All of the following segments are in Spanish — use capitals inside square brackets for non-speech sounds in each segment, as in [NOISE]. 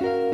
Hola,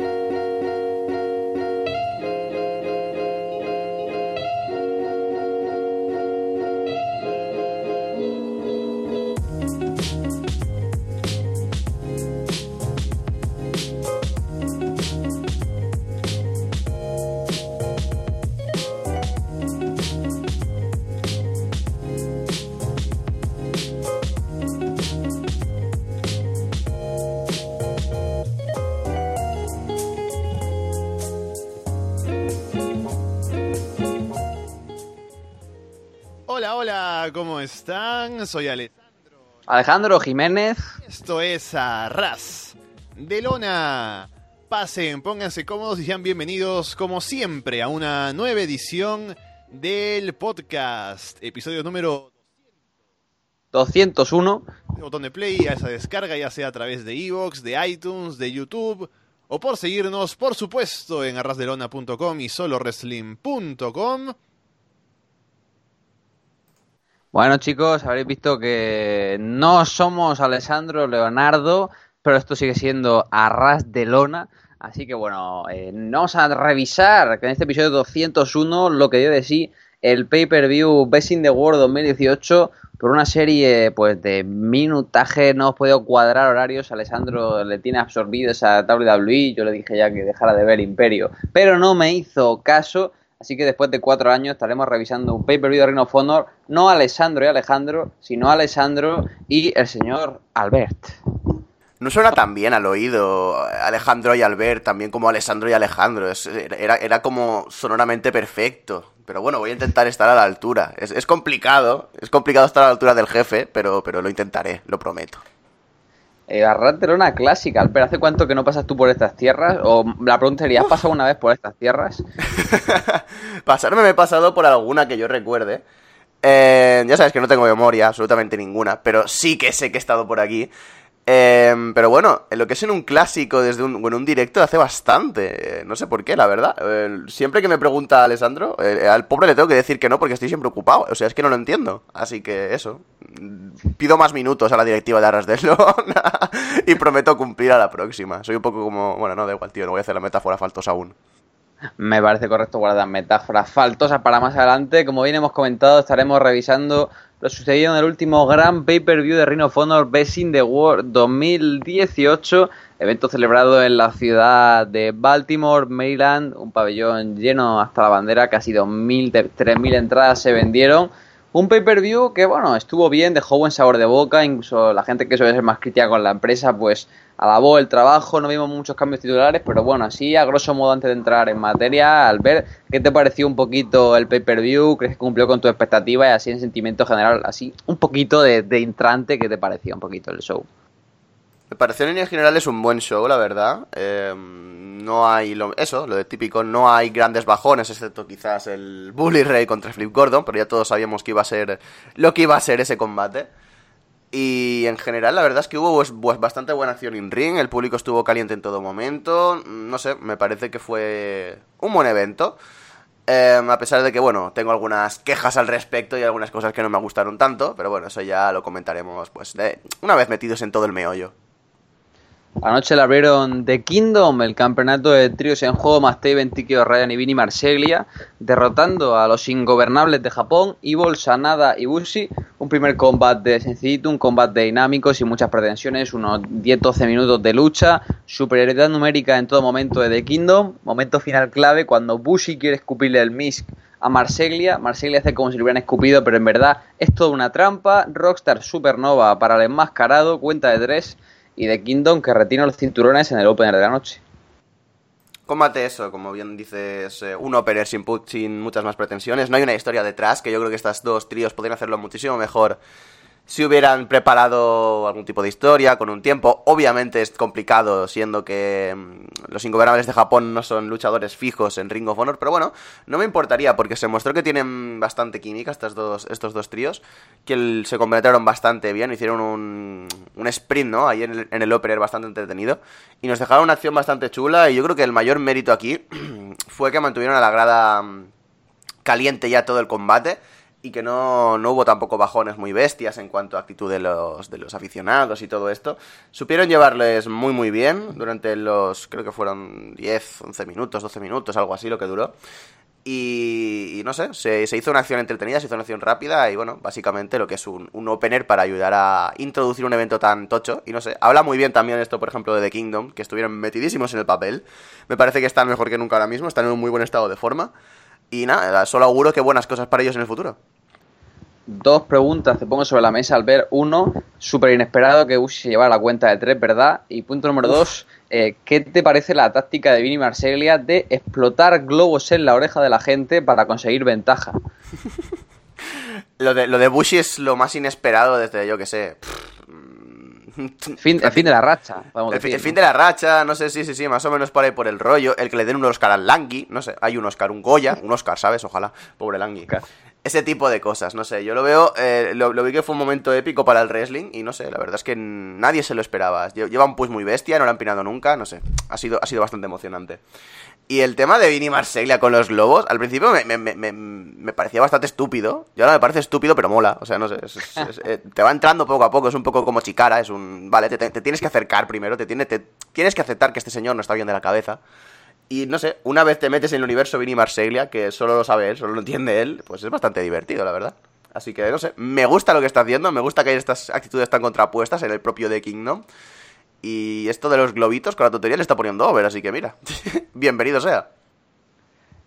están? Soy Alejandro. Alejandro Jiménez. Esto es Arras de Lona. Pasen, pónganse cómodos y sean bienvenidos, como siempre, a una nueva edición del podcast. Episodio número 201. botón de play, a esa descarga, ya sea a través de Evox, de iTunes, de YouTube, o por seguirnos, por supuesto, en arrasdelona.com y soloreslim.com. Bueno, chicos, habréis visto que no somos Alessandro Leonardo, pero esto sigue siendo Arras de Lona. Así que bueno, eh, vamos a revisar en este episodio 201 lo que dio de sí el pay-per-view Best in the World 2018 por una serie pues de minutaje, no hemos podido cuadrar horarios, Alessandro le tiene absorbido esa WWE, yo le dije ya que dejara de ver Imperio, pero no me hizo caso, así que después de cuatro años estaremos revisando un pay-per-view de Ring of no Alessandro y Alejandro, sino Alessandro y el señor Albert. No suena tan bien al oído Alejandro y Albert, también como Alessandro y Alejandro. Era, era como sonoramente perfecto. Pero bueno, voy a intentar estar a la altura. Es, es complicado, es complicado estar a la altura del jefe, pero, pero lo intentaré, lo prometo. Eh, Arras de Lona clásica, Albert, ¿hace cuánto que no pasas tú por estas tierras? O la pregunta sería, ¿has pasado una vez por estas tierras? [LAUGHS] Pasarme me he pasado por alguna que yo recuerde. Eh, ya sabes que no tengo memoria, absolutamente ninguna, pero sí que sé que he estado por aquí. Eh, pero bueno, en lo que es en un clásico desde un, bueno, un directo hace bastante. Eh, no sé por qué, la verdad. Siempre que me pregunta Alessandro, eh, al pobre le tengo que decir que no porque estoy siempre ocupado. O sea, es que no lo entiendo. Así que eso. Pido más minutos a la directiva de Arras de Lona [LAUGHS] y prometo cumplir a la próxima. Soy un poco como... Bueno, no, da igual, tío, no voy a hacer la metáfora faltosa aún. Me parece correcto guardar metáforas faltosas para más adelante. Como bien hemos comentado, estaremos revisando lo sucedido en el último gran pay-per-view de Ring of Honor Best in the World 2018, evento celebrado en la ciudad de Baltimore, Maryland, un pabellón lleno hasta la bandera, casi 2.000, 3.000 entradas se vendieron. Un pay-per-view que, bueno, estuvo bien, dejó buen sabor de boca, incluso la gente que suele ser más crítica con la empresa, pues alabó el trabajo, no vimos muchos cambios titulares, pero bueno, así a grosso modo antes de entrar en materia, al ver qué te pareció un poquito el pay-per-view, crees que cumplió con tu expectativa y así en sentimiento general, así un poquito de, de intrante, ¿qué te pareció un poquito el show? Me pareció en líneas generales un buen show, la verdad. Eh, no hay lo, eso, lo de típico, no hay grandes bajones, excepto quizás el Bully Ray contra Flip Gordon, pero ya todos sabíamos que iba a ser lo que iba a ser ese combate. Y en general, la verdad es que hubo pues, pues, bastante buena acción en ring, el público estuvo caliente en todo momento, no sé, me parece que fue un buen evento. Eh, a pesar de que, bueno, tengo algunas quejas al respecto y algunas cosas que no me gustaron tanto, pero bueno, eso ya lo comentaremos pues de, una vez metidos en todo el meollo. Anoche le abrieron The Kingdom, el campeonato de tríos en juego, más Taven, Tiki Ryan y Vini Marseglia, derrotando a los ingobernables de Japón, Evil, Sanada y Bushi. Un primer combate sencillito, un combate dinámico, sin muchas pretensiones, unos 10-12 minutos de lucha, superioridad numérica en todo momento de The Kingdom, momento final clave cuando Bushi quiere escupirle el Misk a Marseglia. Marseglia hace como si lo hubieran escupido, pero en verdad es toda una trampa. Rockstar Supernova para el enmascarado, cuenta de tres y de Kingdom que retira los cinturones en el opener de la noche. Combate eso, como bien dices, eh, un opener sin, sin muchas más pretensiones. No hay una historia detrás, que yo creo que estas dos tríos podrían hacerlo muchísimo mejor si hubieran preparado algún tipo de historia con un tiempo. Obviamente es complicado, siendo que mm, los ingobernables de Japón no son luchadores fijos en Ring of Honor, pero bueno, no me importaría porque se mostró que tienen bastante química estas dos, estos dos tríos, que se completaron bastante bien, hicieron un, un sprint, ¿no? Ahí en el, en el opener bastante entretenido, y nos dejaron una acción bastante chula, y yo creo que el mayor mérito aquí [CLEARS THROAT] fue que mantuvieron a la grada mm, caliente ya todo el combate. Y que no, no hubo tampoco bajones muy bestias en cuanto a actitud de los, de los aficionados y todo esto. Supieron llevarles muy muy bien durante los, creo que fueron 10, 11 minutos, 12 minutos, algo así lo que duró. Y, y no sé, se, hizo una acción entretenida, se hizo una acción rápida y bueno, básicamente lo que es un, un, opener para ayudar a introducir un evento tan tocho. Y no sé, habla muy bien también esto, por ejemplo, de The Kingdom, que estuvieron metidísimos en el papel. Me parece que están mejor que nunca ahora mismo, están en un muy buen estado de forma. Y nada, solo auguro que buenas cosas para ellos en el futuro dos preguntas te pongo sobre la mesa al ver. Uno, súper inesperado que Bushi se llevara la cuenta de tres, ¿verdad? Y punto número dos, eh, ¿qué te parece la táctica de Vini Marseglia de explotar globos en la oreja de la gente para conseguir ventaja? [LAUGHS] lo, de, lo de Bushi es lo más inesperado desde, yo que sé... [LAUGHS] Fin, el fin de la racha. El, decir, el, fin de la racha, no sé, sí, sí, sí, más o menos por ahí por el rollo. El que le den un Oscar al Langui, no sé, hay un Oscar, un Goya, un Oscar, ¿sabes? Ojalá, pobre Langui ese tipo de cosas, no sé, yo lo veo, eh, lo, vi que fue un momento épico para el wrestling y no sé, la verdad es que nadie se lo esperaba. Lleva un push muy bestia, no lo han pinado nunca, no sé, ha sido, ha sido bastante emocionante. Y el tema de Vinny Marseglia con los globos, al principio me, me, me, me, parecía bastante estúpido. Y ahora me parece estúpido, pero mola. O sea, no sé. Es, eh, te va entrando poco a poco, es un poco como chicara. Es un. Vale, te, te, te tienes que acercar primero, te, tiene, te tienes que aceptar que este señor no está bien de la cabeza. Y no sé, una vez te metes en el universo Vinny Marseglia, que solo lo sabe él, solo lo entiende él, pues es bastante divertido, la verdad. Así que no sé, me gusta lo que está haciendo, me gusta que hay estas actitudes tan contrapuestas en el propio The Kingdom. Y esto de los globitos con la tontería le está poniendo over, así que mira, [LAUGHS] bienvenido sea.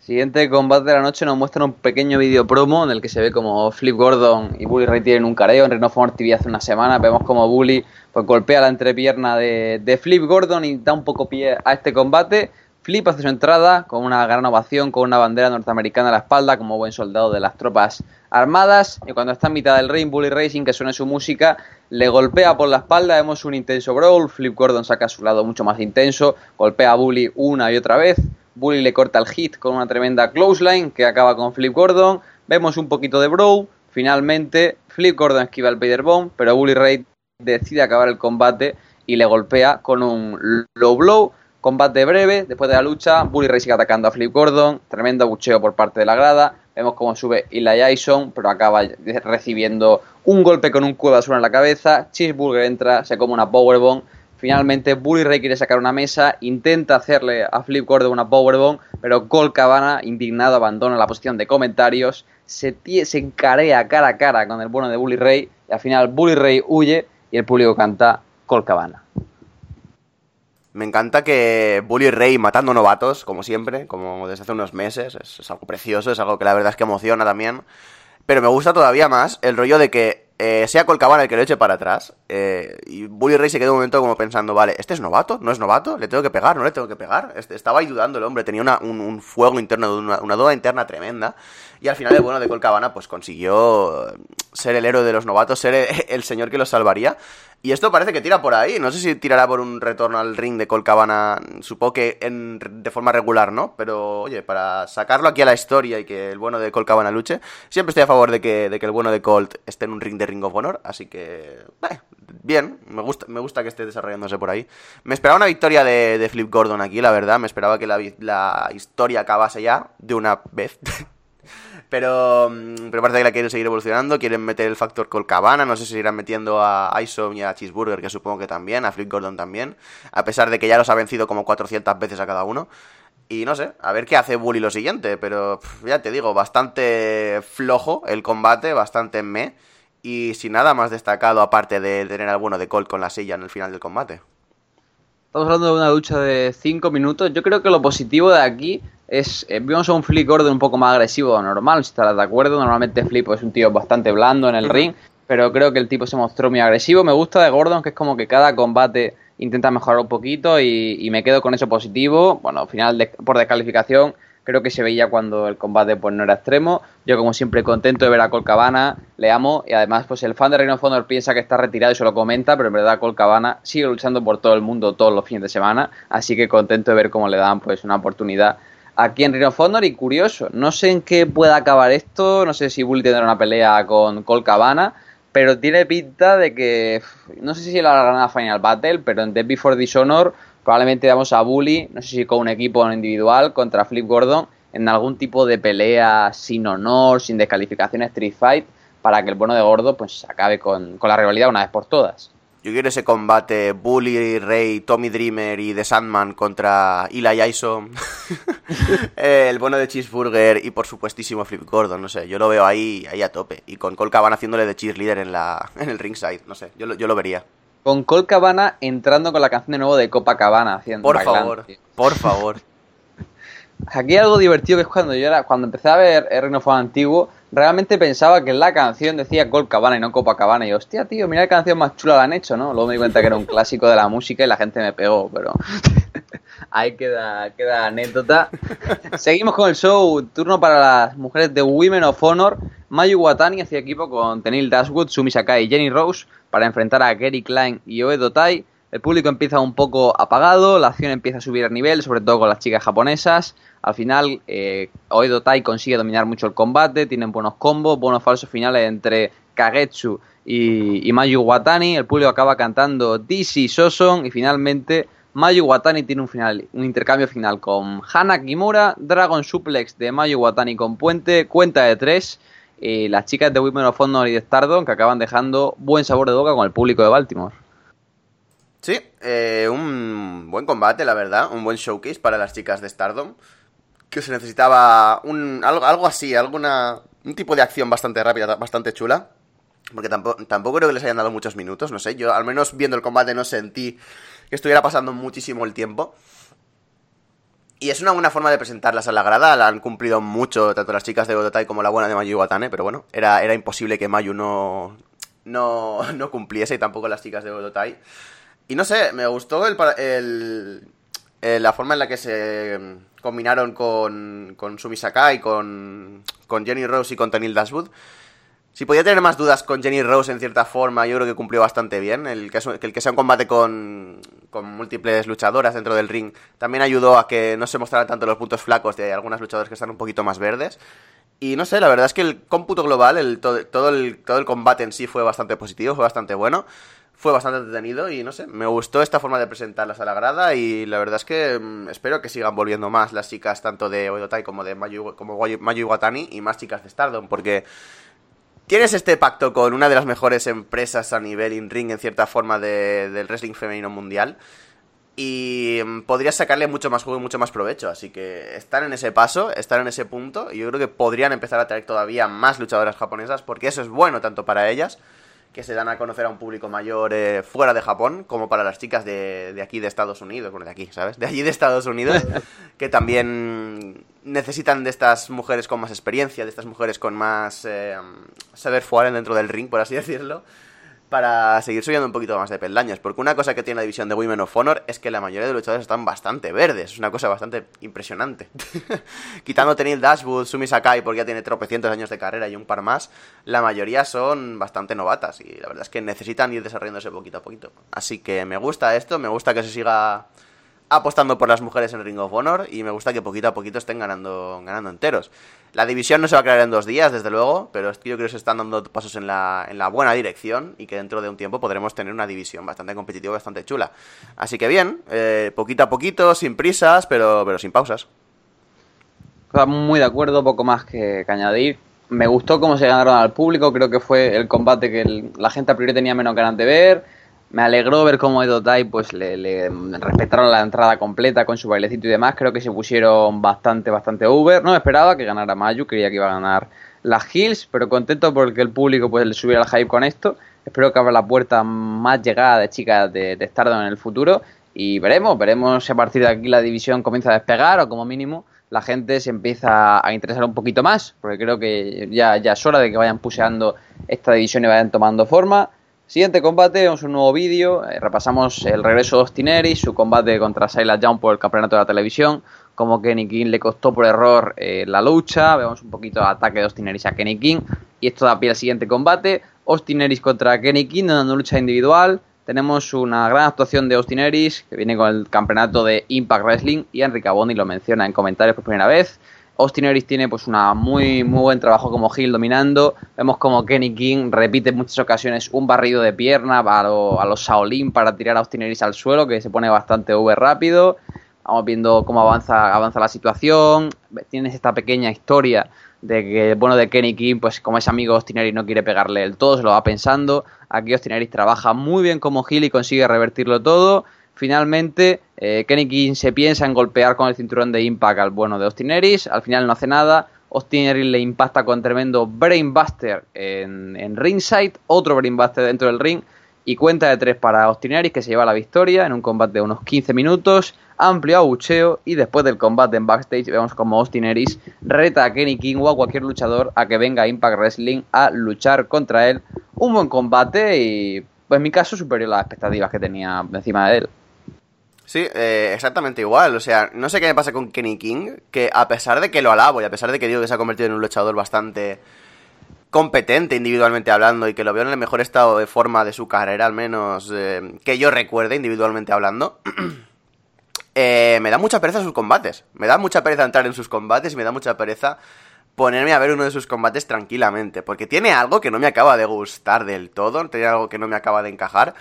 Siguiente combate de la noche nos muestra un pequeño vídeo promo en el que se ve como Flip Gordon y Bully Ray tienen un careo en Reno Honor TV hace una semana. Vemos como Bully pues, golpea la entrepierna de, de Flip Gordon y da un poco pie a este combate. Flip hace su entrada con una gran ovación, con una bandera norteamericana a la espalda, como buen soldado de las tropas armadas. Y cuando está en mitad del ring, Bully Racing, que suene su música, le golpea por la espalda. Vemos un intenso brawl. Flip Gordon saca su lado mucho más intenso, golpea a Bully una y otra vez. Bully le corta el hit con una tremenda clothesline que acaba con Flip Gordon. Vemos un poquito de brawl. Finalmente, Flip Gordon esquiva el Vader Bomb, pero Bully Ray decide acabar el combate y le golpea con un low blow Combate breve, después de la lucha, Bully Ray sigue atacando a Flip Gordon, tremendo bucheo por parte de la grada, vemos cómo sube Eli Jason, pero acaba recibiendo un golpe con un cubo de basura en la cabeza, Cheeseburger entra, se come una powerbomb, finalmente Bully Ray quiere sacar una mesa, intenta hacerle a Flip Gordon una powerbomb, pero Colt Cabana, indignado, abandona la posición de comentarios, se, se encarea cara a cara con el bueno de Bully Ray, y al final Bully Ray huye y el público canta Colt Cabana. Me encanta que Bully Ray matando novatos, como siempre, como desde hace unos meses. Es, algo precioso, es algo que la verdad es que emociona también. Pero me gusta todavía más el rollo de que eh, sea Colcabana el que lo eche para atrás. Eh, y Bully Ray se quedó un momento como pensando, vale, ¿este es novato? ¿No es novato? ¿Le tengo que pegar? ¿No le tengo que pegar? Este, estaba ahí dudando el hombre, tenía una, un, fuego interno, una, duda interna tremenda. Y al final el bueno de Colcabana pues consiguió ser el héroe de los novatos, ser el, [LAUGHS] el señor que los salvaría. Y esto parece que tira por ahí. No sé si tirará por un retorno al ring de Colcabana. Supongo que en, de forma regular, ¿no? Pero, oye, para sacarlo aquí a la historia y que el bueno de Colcabana luche, siempre estoy a favor de que, de que el bueno de Colt esté en un ring de Ring of Honor. Así que, eh, bien. Me gusta, me gusta que esté desarrollándose por ahí. Me esperaba una victoria de, Flip Gordon aquí, la verdad. Me esperaba que la historia acabase ya de una vez. [LAUGHS] Pero, mm, pero parece que la quieren seguir evolucionando, quieren meter el factor Colcabana, no sé si irán metiendo a Isom y a Cheeseburger, que supongo que también, a Flip Gordon también, a pesar de que ya los ha vencido como 400 veces a cada uno. Y no sé, a ver qué hace Bully lo siguiente, pero ya te digo, bastante flojo el combate, bastante me, y sin nada más destacado aparte de tener al bueno de Colt con la silla en el final del combate. Estamos hablando de una lucha de 5 minutos. Yo creo que lo positivo de aquí es. Eh, vimos a un Flip Gordon un poco más agresivo de normal, si estarás de acuerdo. Normalmente Flip es un tío bastante blando en el ring, pero creo que el tipo se mostró muy agresivo. Me gusta de Gordon que es como que cada combate intenta mejorar un poquito y, y me quedo con eso positivo. Bueno, al final de, por descalificación creo que se veía cuando el combate pues no era extremo. Yo como siempre contento de ver a Colcabana, le amo y además pues el fan de Reino Honor piensa que está retirado y se lo comenta, pero en verdad Colcabana sigue luchando por todo el mundo todos los fines de semana, así que contento de ver cómo le dan pues una oportunidad aquí en Reino of Honor y curioso, no sé en qué pueda acabar esto, no sé si Bully tendrá una pelea con Colcabana, pero tiene pinta de que no sé si la ganará Final Battle, pero en Death Before Dishonor probablemente damos a Bully, no sé si con un equipo individual, contra Flip Gordon en algún tipo de pelea sin honor, sin descalificación Street Fight, para que el bueno de Gordo pues acabe con, con la rivalidad una vez por todas. Yo quiero ese combate Bully, Rey, Tommy Dreamer y The Sandman contra Eli Isom, [LAUGHS] el bueno de Cheeseburger y por supuestísimo Flip Gordon, no sé, yo lo veo ahí, ahí a tope. Y con Cole Cabana haciéndole de cheerleader en, la, en el ringside, no sé, yo lo, yo lo vería. Con Cole Cabana entrando con la canción de nuevo de Copacabana haciendo Por favor, por favor. [LAUGHS] Aquí hay algo divertido que es cuando yo era, cuando empecé a ver el Reino Fue antiguo, realmente pensaba que la canción decía Cole Cabana y no Copacabana. Y hostia, tío, mira qué canción más chula la han hecho, ¿no? Luego me di cuenta que era un clásico de la música y la gente me pegó, pero [LAUGHS] ahí queda, queda anécdota. Seguimos con el show, turno para las mujeres de Women of Honor. Mayu Watani hacía equipo con Tenil Dashwood, Sumi Sakai y Jenny Rose para enfrentar a Gary Klein y Oedo Tai. El público empieza un poco apagado, la acción empieza a subir a nivel, sobre todo con las chicas japonesas. Al final, eh, Oedo Tai consigue dominar mucho el combate, tienen buenos combos, buenos falsos finales entre Kagetsu y, Mayu Watani. El público acaba cantando DC Soson y finalmente Mayu Watani tiene un, final, un intercambio final con Hana Kimura, Dragon Suplex de Mayu Watani con Puente, cuenta de tres. Y las chicas de Women of Honor y de Stardom que acaban dejando buen sabor de boca con el público de Baltimore. Sí, eh, un buen combate, la verdad, un buen showcase para las chicas de Stardom. Que se necesitaba un, algo, algo así, alguna, un tipo de acción bastante rápida, bastante chula. Porque tampoco, tampoco creo que les hayan dado muchos minutos, no sé. Yo, al menos viendo el combate, no sentí que estuviera pasando muchísimo el tiempo. Y es una buena forma de presentarlas a la grada. La han cumplido mucho, tanto las chicas de Godotai como la buena de Mayu Iwatane. Pero bueno, era, era imposible que Mayu no, no, no cumpliese y tampoco las chicas de Godotai. Y no sé, me gustó el, pa- el- eh, la forma en la que se mm, combinaron con, con Sumi Sakai, con, con Jenny Rose y con Tenil Dashwood. Si podía tener más dudas con Jenny Rose en cierta forma, yo creo que cumplió bastante bien. El que el que sea un combate con, con múltiples luchadoras dentro del ring también ayudó a que no se mostraran tanto los puntos flacos de algunas luchadoras que están un poquito más verdes. Y no sé, la verdad es que el cómputo global, el, todo, todo el, todo el combate en sí fue bastante positivo, fue bastante bueno. Fue bastante entretenido y no sé, me gustó esta forma de presentarlas a la grada y la verdad es que mm, espero que sigan volviendo más las chicas tanto de Oedotai como de Mayu, como Mayu Iwatani y más chicas de Stardom porque tienes este pacto con una de las mejores empresas a nivel in-ring en cierta forma de- del wrestling femenino mundial y mm, podrías sacarle mucho más juego y mucho más provecho. Así que están en ese paso, están en ese punto. Y yo creo que podrían empezar a traer todavía más luchadoras japonesas, porque eso es bueno tanto para ellas, que se dan a conocer a un público mayor eh, fuera de Japón, como para las chicas de, de aquí de Estados Unidos, bueno, de aquí, ¿sabes? De allí de Estados Unidos, [LAUGHS] que también necesitan de estas mujeres con más experiencia, de estas mujeres con más eh, saber fuera dentro del ring, por así decirlo para seguir subiendo un poquito más de peldaños. Porque una cosa que tiene la división de Women of Honor es que la mayoría de luchadores están bastante verdes. Es una cosa bastante impresionante. [LAUGHS] Quitando Tenil Dashwood, Sumi Sakai, porque ya tiene tropecientos años de carrera y un par más, la mayoría son bastante novatas. Y la verdad es que necesitan ir desarrollándose poquito a poquito. Así que me gusta esto, me gusta que se siga apostando por las mujeres en Ring of Honor y me gusta que poquito a poquito estén ganando, ganando enteros. La división no se va a crear en dos días, desde luego, pero yo creo que se están dando pasos en la, en la buena dirección y que dentro de un tiempo podremos tener una división bastante competitiva, bastante chula. Así que bien, eh, poquito a poquito, sin prisas, pero, pero sin pausas. Muy de acuerdo, poco más que, añadir. Me gustó cómo se ganaron al público, creo que fue el combate que la gente a priori tenía menos ganas de ver. Me alegró ver cómo Edo Tai pues le, respetaron la entrada completa con su bailecito y demás. Creo que se pusieron bastante, bastante over. No esperaba que ganara Mayu, creía que iba a ganar las Hills, pero contento porque el público pues le subiera el hype con esto. Espero que abra la puerta más llegada de chicas de, de Stardom en el futuro. Y veremos, veremos si a partir de aquí la división comienza a despegar o como mínimo la gente se empieza a interesar un poquito más, porque creo que ya, ya es hora de que vayan puseando esta división y vayan tomando forma. Siguiente combate, vemos un nuevo vídeo, eh, repasamos el regreso de Austin su combate contra Silas Young por el campeonato de la televisión, como Kenny King le costó por error eh, la lucha, vemos un poquito de ataque de Austin a Kenny King, y esto da pie al siguiente combate, Austin contra Kenny King, en una lucha individual, tenemos una gran actuación de Austin que viene con el campeonato de Impact Wrestling, y Enrique Abondi lo menciona en comentarios por primera vez. Austin Aries tiene pues una muy muy buen trabajo como heel dominando. Vemos como Kenny King repite en muchas ocasiones un barrido de pierna a, lo- a los Shaolin para tirar a Austin Aries al suelo, que se pone bastante V rápido. Vamos viendo cómo avanza, avanza la situación. tienes esta pequeña historia de que, bueno, de Kenny King, pues como es amigo Austin no quiere pegarle el todo, se lo va pensando. Aquí Austin trabaja muy bien como Gil y consigue revertirlo todo. Finalmente, eh, Kenny King se piensa en golpear con el cinturón de Impact al bueno de Austin al final no hace nada. Austin le impacta con tremendo Brainbuster en, en ringside, otro Brainbuster dentro del ring y cuenta de tres para Austin que se lleva la victoria en un combate de unos 15 minutos, amplio abucheo y después del combate en backstage vemos como Austin reta a Kenny King o a cualquier luchador a que venga a Impact Wrestling a luchar contra él. Un buen combate y pues en mi caso superior a las expectativas que tenía encima de él. Sí, eh, exactamente igual. O sea, no sé qué me pasa con Kenny King, que a pesar de que lo alabo y a pesar de que digo que se ha convertido en un luchador bastante competente individualmente hablando y que lo veo en el mejor estado de forma de su carrera, al menos eh, que yo recuerde individualmente hablando, [CLEARS THROAT] eh, me da mucha pereza sus combates. Me da mucha pereza entrar en sus combates y me da mucha pereza ponerme a ver uno de sus combates tranquilamente, porque tiene algo que no me acaba de gustar del todo, tiene algo que no me acaba de encajar.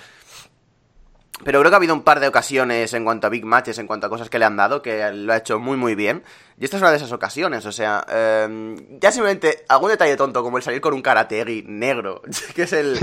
Pero creo que ha habido un par de ocasiones en cuanto a big matches, en cuanto a cosas que le han dado, que lo ha hecho muy muy bien. Y esta es una de esas ocasiones, o sea, em, ya simplemente algún detalle tonto como el salir con un karategi negro, [LAUGHS] que es [LAUGHS] el,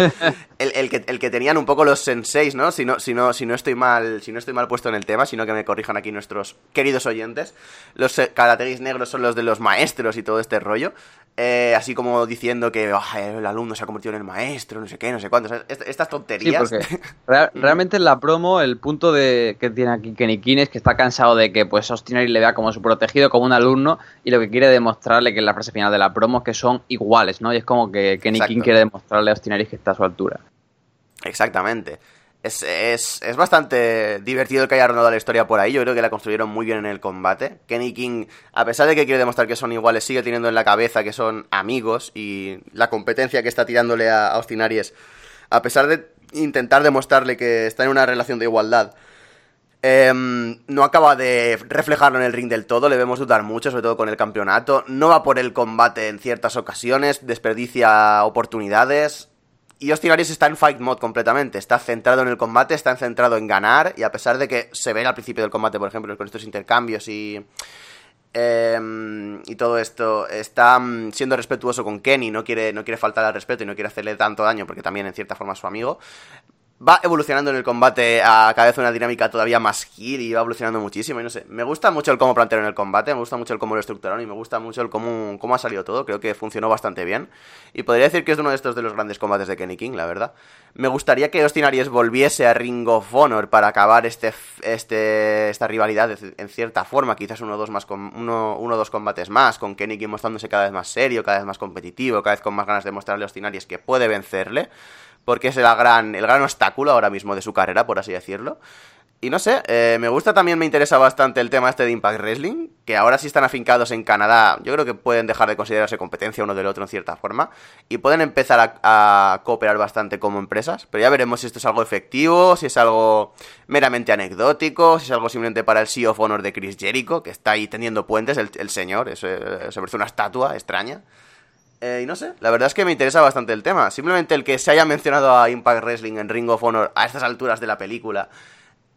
el, que, el que tenían un poco los senseis, ¿no? Si no, si, no, si no estoy mal, si no estoy mal puesto en el tema, sino que me corrijan aquí nuestros queridos oyentes. Los karategis negros son los de los maestros y todo este rollo. Eh, así como diciendo que el alumno se ha convertido en el maestro, no sé qué, no sé cuánto. estas tonterías. [LAUGHS] realmente en la promo, el punto de que tiene aquí Kenny King es que está cansado de que pues Austin le vea como su protegido, como un alumno, y lo que quiere demostrarle, que es la frase final de la promo, es que son iguales, ¿no? Y es como que Kenny King quiere demostrarle a Austin que está a su altura. Exactamente. Es, es, es, bastante divertido que haya rondado la historia por ahí. Yo creo que la construyeron muy bien en el combate. Kenny King, a pesar de que quiere demostrar que son iguales, sigue teniendo en la cabeza que son amigos y la competencia que está tirándole a Austin Aries, a pesar de intentar demostrarle que está en una relación de igualdad, em, no acaba de reflejarlo en el ring del todo, le vemos dudar mucho, sobre todo con el campeonato. No va por el combate en ciertas ocasiones, desperdicia oportunidades. Y Austin está en fight mode completamente, está centrado en el combate, está centrado en ganar, y a pesar de que se ve al principio del combate, por ejemplo, con estos intercambios y, em, y todo esto, está mm, siendo respetuoso con Kenny, no quiere, no quiere faltar al respeto y no quiere hacerle tanto daño porque también en cierta forma es su amigo va evolucionando en el combate a cada vez una dinámica todavía más gil y va evolucionando muchísimo. Y no sé, me gusta mucho el cómo plantearon en el combate, me gusta mucho el cómo lo estructuraron y me gusta mucho el cómo, cómo ha salido todo. Creo que funcionó bastante bien. Y podría decir que es uno de estos de los grandes combates de Kenny King, la verdad. Me gustaría que Austin volviese a Ring of Honor para acabar este, este, esta rivalidad en cierta forma. Quizás uno o dos, uno, uno, dos combates más, con Kenny King mostrándose cada vez más serio, cada vez más competitivo, cada vez con más ganas de mostrarle a Austin que puede vencerle porque es el gran, el gran obstáculo ahora mismo de su carrera, por así decirlo. Y no sé, eh, me gusta también, me interesa bastante el tema este de Impact Wrestling, que ahora sí están afincados en Canadá, yo creo que pueden dejar de considerarse competencia uno del otro en cierta forma, y pueden empezar a, cooperar bastante como empresas, pero ya veremos si esto es algo efectivo, si es algo meramente anecdótico, si es algo simplemente para el Sea of Honor de Chris Jericho, que está ahí teniendo puentes, el, señor, eso, se parece una estatua extraña. Eh, y no sé, la verdad es que me interesa bastante el tema. Simplemente el que se haya mencionado a Impact Wrestling en Ring of Honor a estas alturas de la película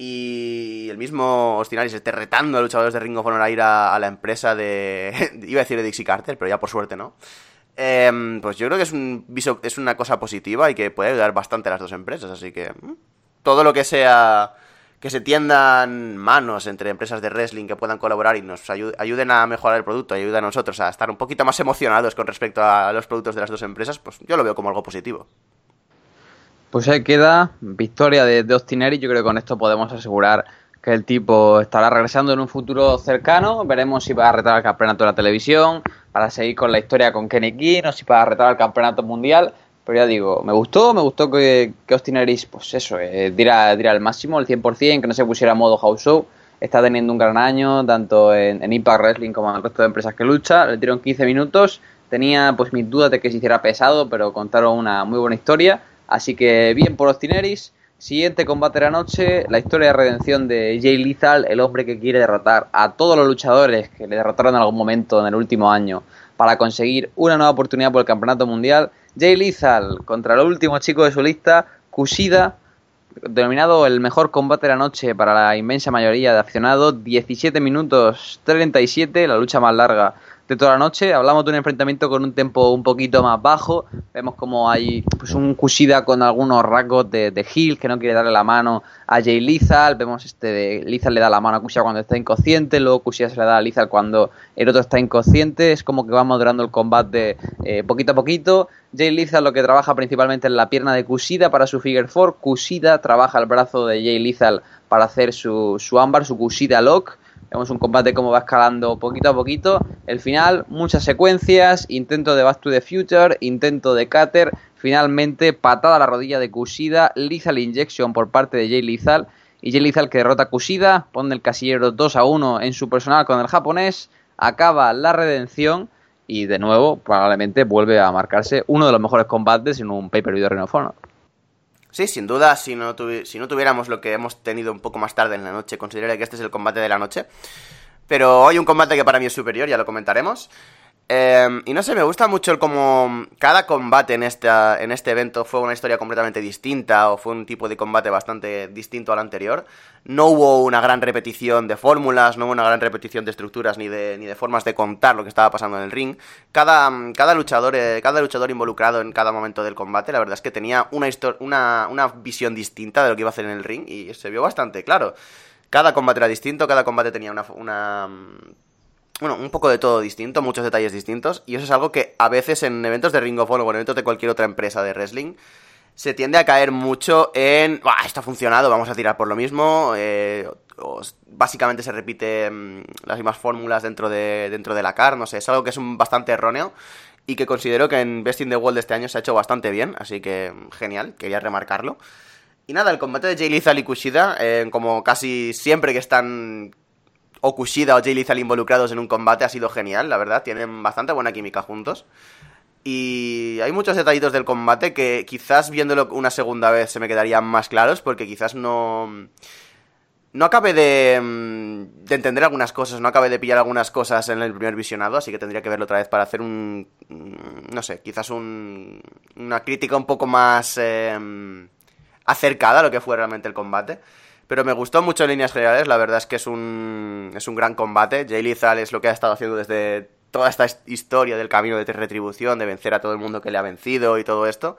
y el mismo se esté retando a luchadores de Ring of Honor a ir a, la empresa de... [LAUGHS] iba a decir de Dixie Carter, pero ya por suerte no. Em, pues yo creo que es, un, es una cosa positiva y que puede ayudar bastante a las dos empresas. Así que mm, todo lo que sea que se tiendan manos entre empresas de wrestling que puedan colaborar y nos ayuden a mejorar el producto, ayuden a nosotros a estar un poquito más emocionados con respecto a los productos de las dos empresas, pues yo lo veo como algo positivo. Pues ahí queda victoria de, de Austin Yo creo que con esto podemos asegurar que el tipo estará regresando en un futuro cercano. Veremos si va a retar al campeonato de la televisión, para seguir con la historia con Kenny King, o si va a retar al campeonato mundial. Pero ya digo, me gustó, me gustó que, que Austin pues eso, eh, diera, el máximo, el 100%, que no se pusiera modo house show. Está teniendo un gran año, tanto en, Impact Wrestling como en el resto de empresas que lucha. Le dieron 15 minutos. Tenía pues mis dudas de que se hiciera pesado, pero contaron una muy buena historia. Así que bien por Austin Aries. Siguiente combate de la noche, la historia de redención de Jay Lethal, el hombre que quiere derrotar a todos los luchadores que le derrotaron en algún momento en el último año para conseguir una nueva oportunidad por el campeonato mundial. Jay Lethal contra el último chico de su lista, Kushida, denominado el mejor combate de la noche para la inmensa mayoría de aficionados, 17 minutos 37, la lucha más larga de toda la noche. Hablamos de un enfrentamiento con un tempo un poquito más bajo. Vemos como hay pues, un Kushida con algunos rasgos de, de Hill que no quiere darle la mano a Jay Lizal. Vemos este de Lizal le da la mano a Kushida cuando está inconsciente. Luego Kushida se le da a Lizal cuando el otro está inconsciente. Es como que va moderando el combate eh, poquito a poquito. Jay Lizal lo que trabaja principalmente en la pierna de Kushida para su figure four. Kushida trabaja el brazo de Jay Lizal para hacer su, su ámbar, su Kushida lock. Vemos un combate como va escalando poquito a poquito. El final, muchas secuencias, intento de Back to the Future, intento de Cutter, finalmente patada a la rodilla de Kushida, Lethal Injection por parte de Jay Lethal. Y Jay Lethal que derrota a Kushida, pone el casillero 2 a 1 en su personal con el japonés, acaba la redención y de nuevo probablemente vuelve a marcarse uno de los mejores combates en un pay-per-view de Honor. Sí, sin duda, si no, si no tuviéramos lo que hemos tenido un poco más tarde en la noche, consideraría que este es el combate de la noche. Pero hoy un combate que para mí es superior, ya lo comentaremos. Eh, y no sé, me gusta mucho el como cada combate en, esta, en este evento fue una historia completamente distinta o fue un tipo de combate bastante distinto al anterior. No hubo una gran repetición de fórmulas, no hubo una gran repetición de estructuras ni de, ni de formas de contar lo que estaba pasando en el ring. Cada, cada, luchador, eh, cada luchador involucrado en cada momento del combate, la verdad es que tenía una, una, una visión distinta de lo que iba a hacer en el ring y se vio bastante claro. Cada combate era distinto, cada combate tenía una bueno, un poco de todo distinto, muchos detalles distintos, y eso es algo que a veces en eventos de Ring of Honor o en eventos de cualquier otra empresa de wrestling se tiende a caer mucho en, Bah, esto ha funcionado, vamos a tirar por lo mismo, eh, básicamente se repite mm, las mismas fórmulas dentro de, dentro de la CAR, no sé, es algo que es un, bastante erróneo y que considero que en Best in the World este año se ha hecho bastante bien, así que genial, quería remarcarlo. Y nada, el combate de Jay Lethal y Kushida, eh, como casi siempre que están o Kushida o Jay Lethal involucrados en un combate ha sido genial, la verdad. Tienen bastante buena química juntos. Y hay muchos detallitos del combate que quizás viéndolo una segunda vez se me quedarían más claros porque quizás no... No acabé de, mm, de entender algunas cosas, no acabé de pillar algunas cosas en el primer visionado, así que tendría que verlo otra vez para hacer un... Mm, no sé, quizás un, una crítica un poco más eh, acercada a lo que fue realmente el combate. Pero me gustó mucho en líneas generales, la verdad es que es un, es un gran combate. Jay Lethal es lo que ha estado haciendo desde toda esta historia del camino de retribución, de vencer a todo el mundo que le ha vencido y todo esto.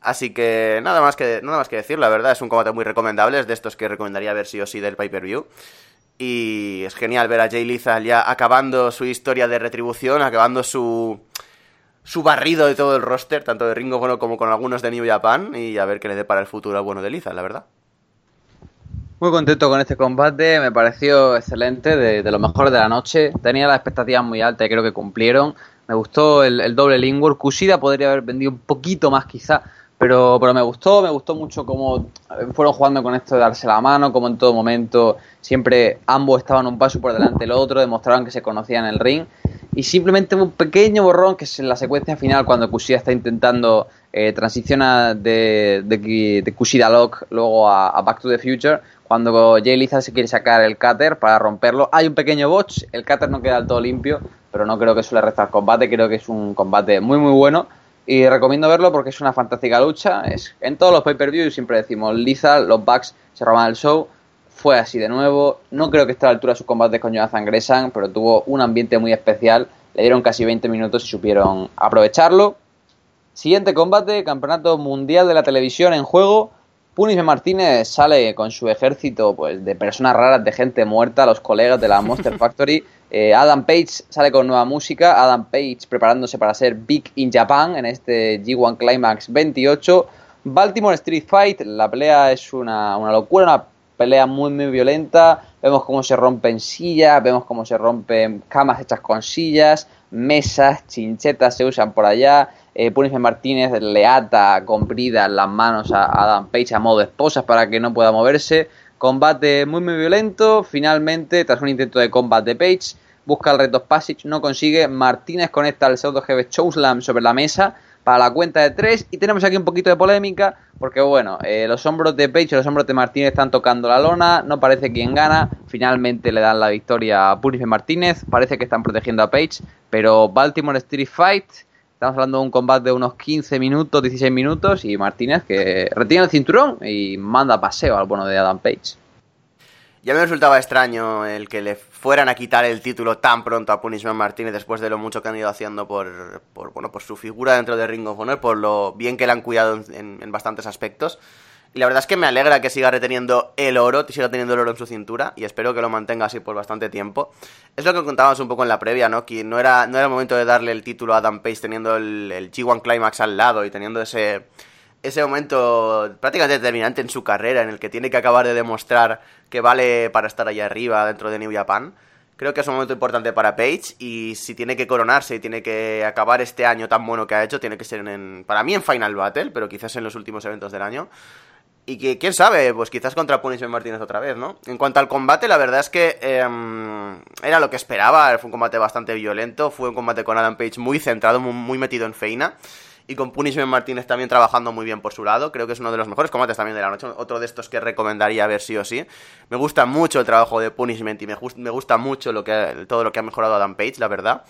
Así que nada más que, nada más que decir, la verdad es un combate muy recomendable, es de estos que recomendaría ver sí o sí del pay-per-view. Y es genial ver a Jay Lethal ya acabando su historia de retribución, acabando su, su barrido de todo el roster, tanto de Ringo Bono como con algunos de New Japan, y a ver qué le dé para el futuro bueno de Lethal, la verdad. Muy contento con este combate, me pareció excelente, de, de lo mejor de la noche. Tenía las expectativas muy altas y creo que cumplieron. Me gustó el, el doble lingua. Kushida podría haber vendido un poquito más quizá, pero, pero me gustó, me gustó mucho cómo fueron jugando con esto de darse la mano, como en todo momento siempre ambos estaban un paso por delante del otro, demostraron que se conocían en el ring. Y simplemente un pequeño borrón que es en la secuencia final cuando Kushida está intentando eh, de, de, de, Kushida Lock luego a, a Back to the Future cuando Jay Lethal se quiere sacar el cutter para romperlo. Hay un pequeño botch, el cutter no queda del todo limpio, pero no creo que suele restar combate, creo que es un combate muy muy bueno y recomiendo verlo porque es una fantástica lucha. Es, en todos los pay-per-view siempre decimos Lethal, los Bucks se roban el show. Fue así de nuevo. No creo que esté a la altura de sus combates con Jonathan Gresham, pero tuvo un ambiente muy especial. Le dieron casi 20 minutos y supieron aprovecharlo. Siguiente combate, Campeonato Mundial de la Televisión en juego. Punisme Martínez sale con su ejército pues, de personas raras, de gente muerta, los colegas de la Monster [LAUGHS] Factory. Eh, Adam Page sale con nueva música. Adam Page preparándose para ser Big in Japan en este G1 Climax 28. Baltimore Street Fight, la pelea es una, una locura, una pelea muy muy violenta. Vemos cómo se rompen sillas, vemos cómo se rompen camas hechas con sillas, mesas, chinchetas se usan por allá. Eh, Martínez le ata con brida las manos a Adam Page a modo de esposas para que no pueda moverse. Combate muy muy violento. Finalmente, tras un intento de combate de Page, busca el reto Passage, no consigue. Martínez conecta el pseudo jefe Chowslam sobre la mesa para la cuenta de tres. Y tenemos aquí un poquito de polémica, porque bueno, eh, los hombros de Page y los hombros de Martínez están tocando la lona. No parece quien gana. Finalmente le dan la victoria a Punisme Martínez. Parece que están protegiendo a Page. Pero Baltimore Street Fight Estamos hablando de un combate de unos 15 minutos, 16 minutos y Martínez que retiene el cinturón y manda paseo al bueno de Adam Page. Ya me resultaba extraño el que le fueran a quitar el título tan pronto a Punishment Martínez después de lo mucho que han ido haciendo por, por bueno, por su figura dentro de Ring of Honor, por lo bien que le han cuidado en, en bastantes aspectos. Y la verdad es que me alegra que siga reteniendo el oro, que siga teniendo el oro en su cintura, y espero que lo mantenga así por bastante tiempo. Es lo que contábamos un poco en la previa, ¿no? Que no era, no era el momento de darle el título a Adam Page teniendo el, el G1 Climax al lado y teniendo ese, ese momento prácticamente determinante en su carrera, en el que tiene que acabar de demostrar que vale para estar allá arriba dentro de New Japan. Creo que es un momento importante para Page y si tiene que coronarse y tiene que acabar este año tan bueno que ha hecho, tiene que ser en, para mí en Final Battle, pero quizás en los últimos eventos del año. Y que, quién sabe, pues quizás contra Punishment Martínez otra vez, ¿no? En cuanto al combate, la verdad es que eh, era lo que esperaba. Fue un combate bastante violento. Fue un combate con Adam Page muy centrado, muy, muy metido en feina. Y con Punishment Martínez también trabajando muy bien por su lado. Creo que es uno de los mejores combates también de la noche. Otro de estos que recomendaría ver sí o sí. Me gusta mucho el trabajo de Punishment y me, me gusta mucho lo que, todo lo que ha mejorado Adam Page, la verdad.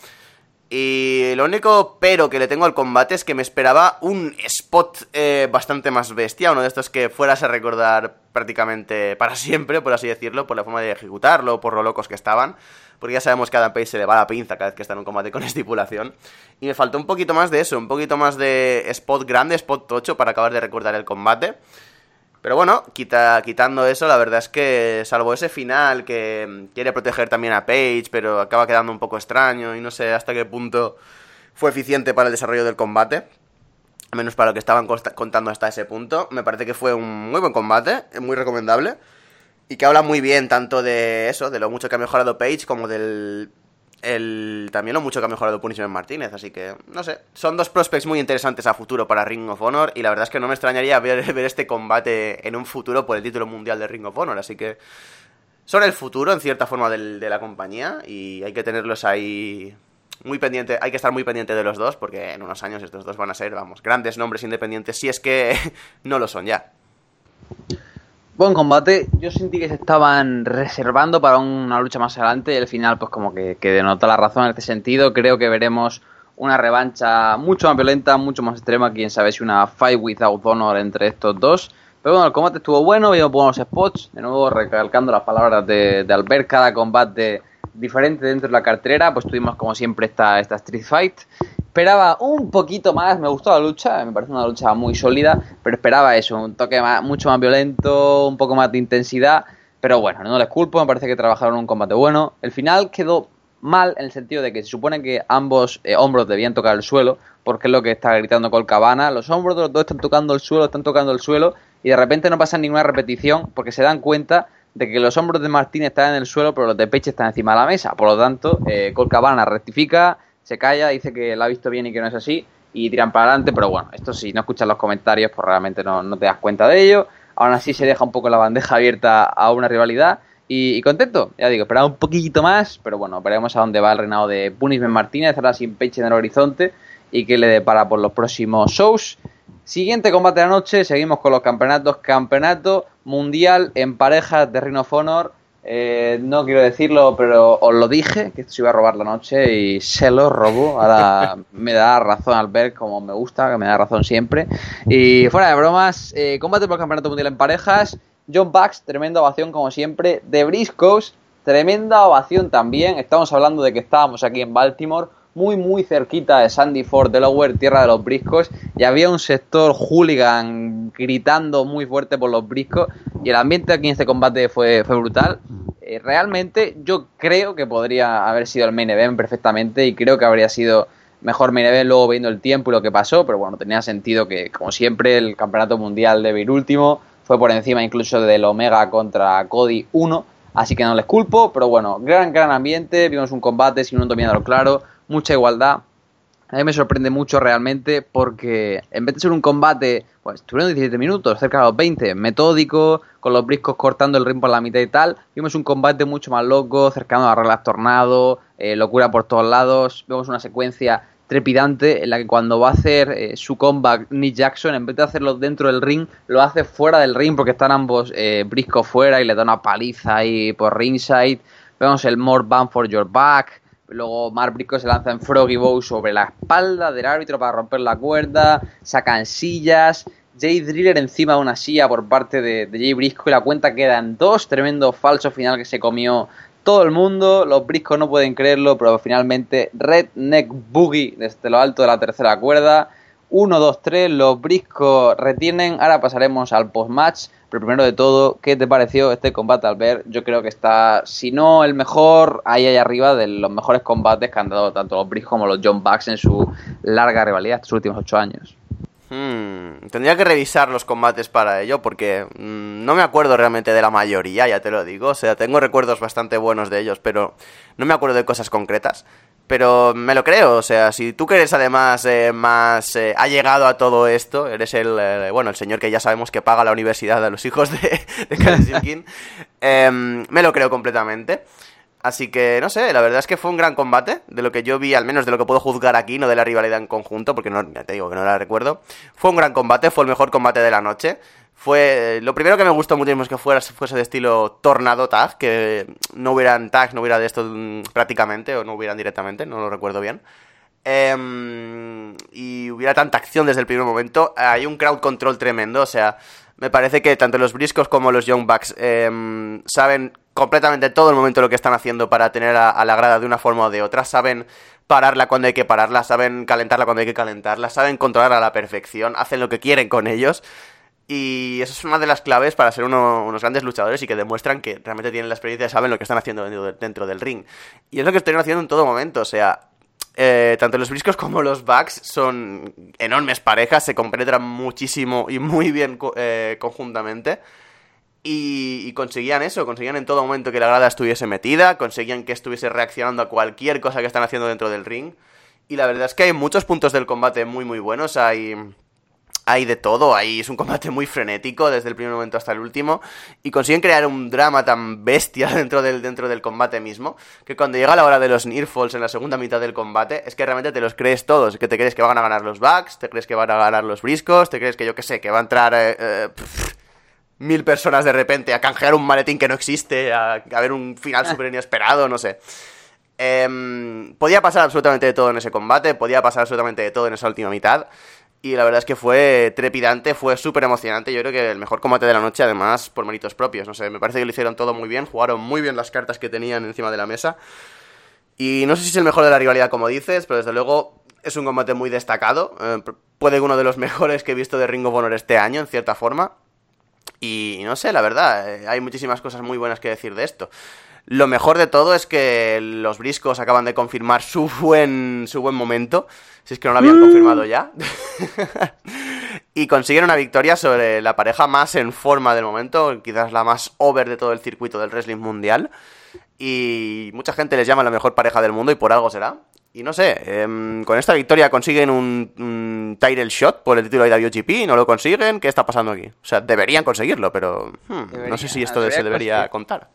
Y lo único pero que le tengo al combate es que me esperaba un spot eh, bastante más bestia, uno de estos que fueras a recordar prácticamente para [LAUGHS] siempre, por así decirlo, por la forma de ejecutarlo, por lo locos que estaban, porque ya sabemos que a Adam Page se le va la pinza cada vez que está en un combate con [LAUGHS] estipulación. Y me faltó un poquito más de eso, un poquito más de spot grande, spot tocho para acabar de recordar el combate. Pero bueno, quita, quitando eso, la verdad es que salvo ese final que quiere proteger también a Page, pero acaba quedando un poco extraño y no sé hasta qué punto fue eficiente para el desarrollo del combate. Al menos para lo que estaban contando hasta ese punto. Me parece que fue un muy buen combate, muy recomendable. Y que habla muy bien tanto de eso, de lo mucho que ha mejorado Page, como del el, también lo mucho que ha mejorado Punishment Martínez, así que, no sé, son dos prospects muy interesantes a futuro para Ring of Honor y la verdad es que no me extrañaría ver, [LAUGHS] este combate en un futuro por el título mundial de Ring of Honor, así que son el futuro en cierta forma de la compañía y hay que tenerlos ahí muy pendiente, hay que estar muy pendiente de los dos porque en unos años estos dos van a ser, vamos, grandes nombres independientes si es que [LAUGHS] no lo son ya. Buen combate. Yo sentí que se estaban reservando para una lucha más adelante y al final pues como que, que denota la razón en este sentido. Creo que veremos una revancha mucho más violenta, mucho más extrema. Quién sabe si una fight without honor entre estos dos. Pero bueno, el combate estuvo bueno, vimos buenos spots. De nuevo, recalcando las palabras de, Albert, cada combate diferente dentro de la cartera. Pues tuvimos como siempre esta, esta Street Fight esperaba un poquito más, me gustó la lucha, me parece una lucha muy sólida, pero esperaba eso, un toque más, mucho más violento, un poco más de intensidad, pero bueno, no les culpo, me parece que trabajaron un combate bueno. El final quedó mal en el sentido de que se supone que ambos eh, hombros debían tocar el suelo, porque es lo que está gritando Colcabana, los hombros de los dos están tocando el suelo, están tocando el suelo, y de repente no pasa ninguna repetición, porque se dan cuenta de que los hombros de Martín están en el suelo, pero los de Peche están encima de la mesa. Por lo tanto, eh, Colcabana rectifica, se calla, dice que la ha visto bien y que no es así, y tiran para adelante, pero bueno, esto si no escuchas los comentarios, pues realmente no, no te das cuenta de ello. Aún así se deja un poco la bandeja abierta a una rivalidad. Y, contento, ya digo, esperaba un poquito más, pero bueno, veremos a dónde va el reinado de Punishment Martínez, ahora sin peche en el horizonte, y que le depara por los próximos shows. Siguiente combate de la noche, seguimos con los campeonatos. Campeonato mundial en parejas de Ring of Honor. Eh, no quiero decirlo, pero os lo dije, que esto se iba a robar la noche y se lo robó. Ahora [LAUGHS] me da razón al ver como me gusta, que me da razón siempre. Y fuera de bromas, eh, combate por el Campeonato Mundial en parejas. John Bucks, tremenda ovación como siempre. De Briscoes, tremenda ovación también. Estamos hablando de que estábamos aquí en Baltimore, muy muy cerquita de Sandy Ford, Delaware, tierra de los briscos, y había un sector hooligan gritando muy fuerte por los briscos, y el ambiente aquí en este combate fue, fue brutal. Eh, realmente yo creo que podría haber sido el main event perfectamente, y creo que habría sido mejor main event luego viendo el tiempo y lo que pasó, pero bueno, tenía sentido que, como siempre, el campeonato mundial de ir último fue por encima incluso del Omega contra Cody 1, así que no les culpo, pero bueno, gran, gran ambiente, vimos un combate sin un dominador claro, mucha igualdad. A mí me sorprende mucho realmente porque en vez de ser un combate, pues tuvieron 17 minutos, cerca de los 20, metódico, con los briscos cortando el ring por la mitad y tal, vimos un combate mucho más loco, cercano a las reglas tornado, eh, locura por todos lados, vemos una secuencia trepidante en la que cuando va a hacer eh, su comeback Nick Jackson, en vez de hacerlo dentro del ring, lo hace fuera del ring porque están ambos eh, briscos fuera y le da una paliza ahí por ringside. Vemos el more bang for your back, Luego Mark Briscoe se lanza en Froggy Bow sobre la espalda del árbitro para romper la cuerda. Sacan sillas. Jay Driller encima de una silla por parte de, Jay Briscoe y la cuenta queda en dos. Tremendo falso final que se comió todo el mundo. Los Briscoe no pueden creerlo, pero finalmente Redneck Boogie desde lo alto de la tercera cuerda. 1, 2, 3, los Briscoe retienen. Ahora pasaremos al post-match. Pero primero de todo, ¿qué te pareció este combate, Albert? Yo creo que está, si no el mejor, ahí ahí arriba de los mejores combates que han dado tanto los Briscoe como los John Bucks en su larga rivalidad estos últimos ocho años. Hmm, tendría que revisar los combates para ello porque mm, no me acuerdo realmente de la mayoría, ya te lo digo. O sea, tengo recuerdos bastante buenos de ellos, pero no me acuerdo de cosas concretas. Pero me lo creo, o sea, si tú que eres además eh, más eh, ha llegado a todo esto, eres el, eh, bueno, el señor que ya sabemos que paga la universidad a los hijos de, [LAUGHS] de [LAUGHS] em, me lo creo completamente. Así que, no sé, la verdad es que fue un gran combate, de lo que yo vi, al menos de lo que puedo juzgar aquí, no de la rivalidad en conjunto, porque no, ya te digo que no la recuerdo. Fue un gran combate, fue el mejor combate de la noche. Fue lo primero que me gustó muchísimo es que fuera, fuese de estilo tornado tag, que no hubieran tags, no hubiera de esto mm, prácticamente, o no hubieran directamente, no lo recuerdo bien. Em, y hubiera tanta acción desde el primer momento. Hay un crowd control tremendo, o sea, me parece que tanto los Briscos como los Young Bucks em, saben completamente todo el momento lo que están haciendo para tener a, a, la grada de una forma o de otra. Saben pararla cuando hay que pararla, saben calentarla cuando hay que calentarla, saben controlarla a la perfección, hacen lo que quieren con ellos. Y eso es una de las claves para ser uno, unos grandes luchadores y que demuestran que realmente tienen la experiencia y saben lo que están haciendo dentro, del ring. Y es lo que están haciendo en todo momento. O sea, eh, tanto los Briscos como los Bucks son enormes parejas, se compenetran muchísimo y muy bien eh, conjuntamente. Y, y, conseguían eso, conseguían en todo momento que la grada estuviese metida, conseguían que estuviese reaccionando a cualquier cosa que están haciendo dentro del ring. Y la verdad es que hay muchos puntos del combate muy muy buenos, hay hay de todo, ahí es un combate muy frenético desde el primer momento hasta el último y consiguen crear un drama tan bestia [LAUGHS] dentro del, dentro del combate mismo que cuando llega la hora de los Nearfalls en la segunda mitad del combate es que realmente te los crees todos, que te crees que van a ganar los Bucks, te crees que van a ganar los Briscos, te crees que yo que sé, que va a entrar eh, eh, pff, mil personas de repente a canjear un maletín que no existe, a, a ver un final súper inesperado, no sé. Eh, podía pasar absolutamente de todo en ese combate, podía pasar absolutamente de todo en esa última mitad. Y la verdad es que fue trepidante, fue súper emocionante. Yo creo que el mejor combate de la noche, además, por méritos propios. No sé, me parece que lo hicieron todo muy bien, jugaron muy bien las cartas que tenían encima de la mesa. Y no sé si es el mejor de la rivalidad, como dices, pero desde luego es un combate muy destacado. Eh, puede uno de los [LAUGHS] mejores que he visto de Ring of Honor este año, en cierta forma. Y no sé, la verdad, eh, hay muchísimas cosas muy buenas que decir de esto. Lo mejor de todo es que los briscos acaban de confirmar su buen, su buen momento. Si es que no lo habían confirmado ya. [LAUGHS] y consiguen una victoria sobre la pareja más en forma del momento. Quizás la más over de todo el circuito del wrestling mundial. Y mucha gente les llama la mejor pareja del mundo y por algo será. Y no sé, eh, con esta victoria consiguen un, un, title shot por el título de WGP, no lo consiguen, ¿qué está pasando aquí? O sea, deberían conseguirlo, pero hmm, debería, no sé si esto debería se debería contar.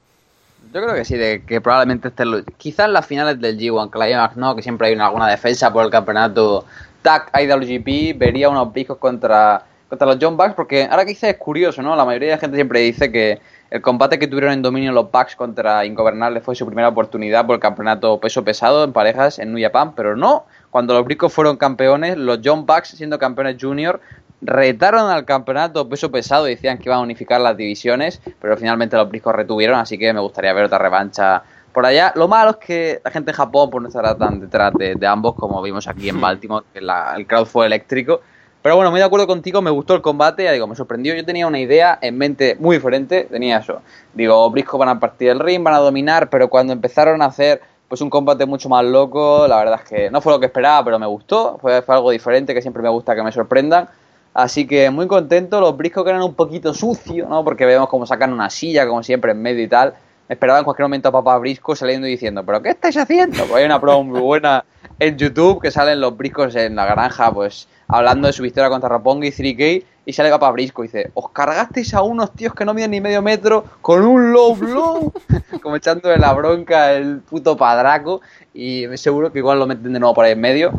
Yo creo que sí, de que probablemente estén quizás las finales del G1 Climax, ¿no? Que siempre hay una, alguna defensa por el campeonato TAC IWGP, vería unos picos contra, contra los John Bucks, porque ahora que dices es curioso, ¿no? La mayoría de la gente siempre dice que el combate que tuvieron en dominio los Bucks contra Ingobernables fue su primera oportunidad por el campeonato peso pesado en parejas en New Japan, pero no. Cuando los Bricos fueron campeones, los John Bucks, siendo campeones junior, retaron al campeonato peso pesado decían que iban a unificar las divisiones, pero finalmente los briscos retuvieron, así que me gustaría ver otra revancha por allá. Lo malo es que la gente de Japón pues, no estará tan detrás de, de ambos como vimos aquí en Baltimore, que la, el crowd fue eléctrico. Pero bueno, muy de acuerdo contigo, me gustó el combate, ya digo, me sorprendió. Yo tenía una idea en mente muy diferente, tenía eso. Digo, Brisco van a partir del ring, van a dominar, pero cuando empezaron a hacer pues un combate mucho más loco, la verdad es que no fue lo que esperaba, pero me gustó, fue, fue algo diferente que siempre me gusta que me sorprendan. Así que muy contento, los briscos que eran un poquito sucios, ¿no? Porque vemos como sacan una silla, como siempre, en medio y tal. Me esperaba en cualquier momento a Papá Brisco saliendo y diciendo, ¿pero qué estáis haciendo? Pues hay una prueba muy buena en YouTube que salen los briscos en la granja, pues hablando de su victoria contra Raponga y 3K. Y sale Papá Brisco y dice, os cargasteis a unos tíos que no miden ni medio metro con un low blow. [LAUGHS] como echándole la bronca el puto padraco. Y seguro que igual lo meten de nuevo por ahí en medio.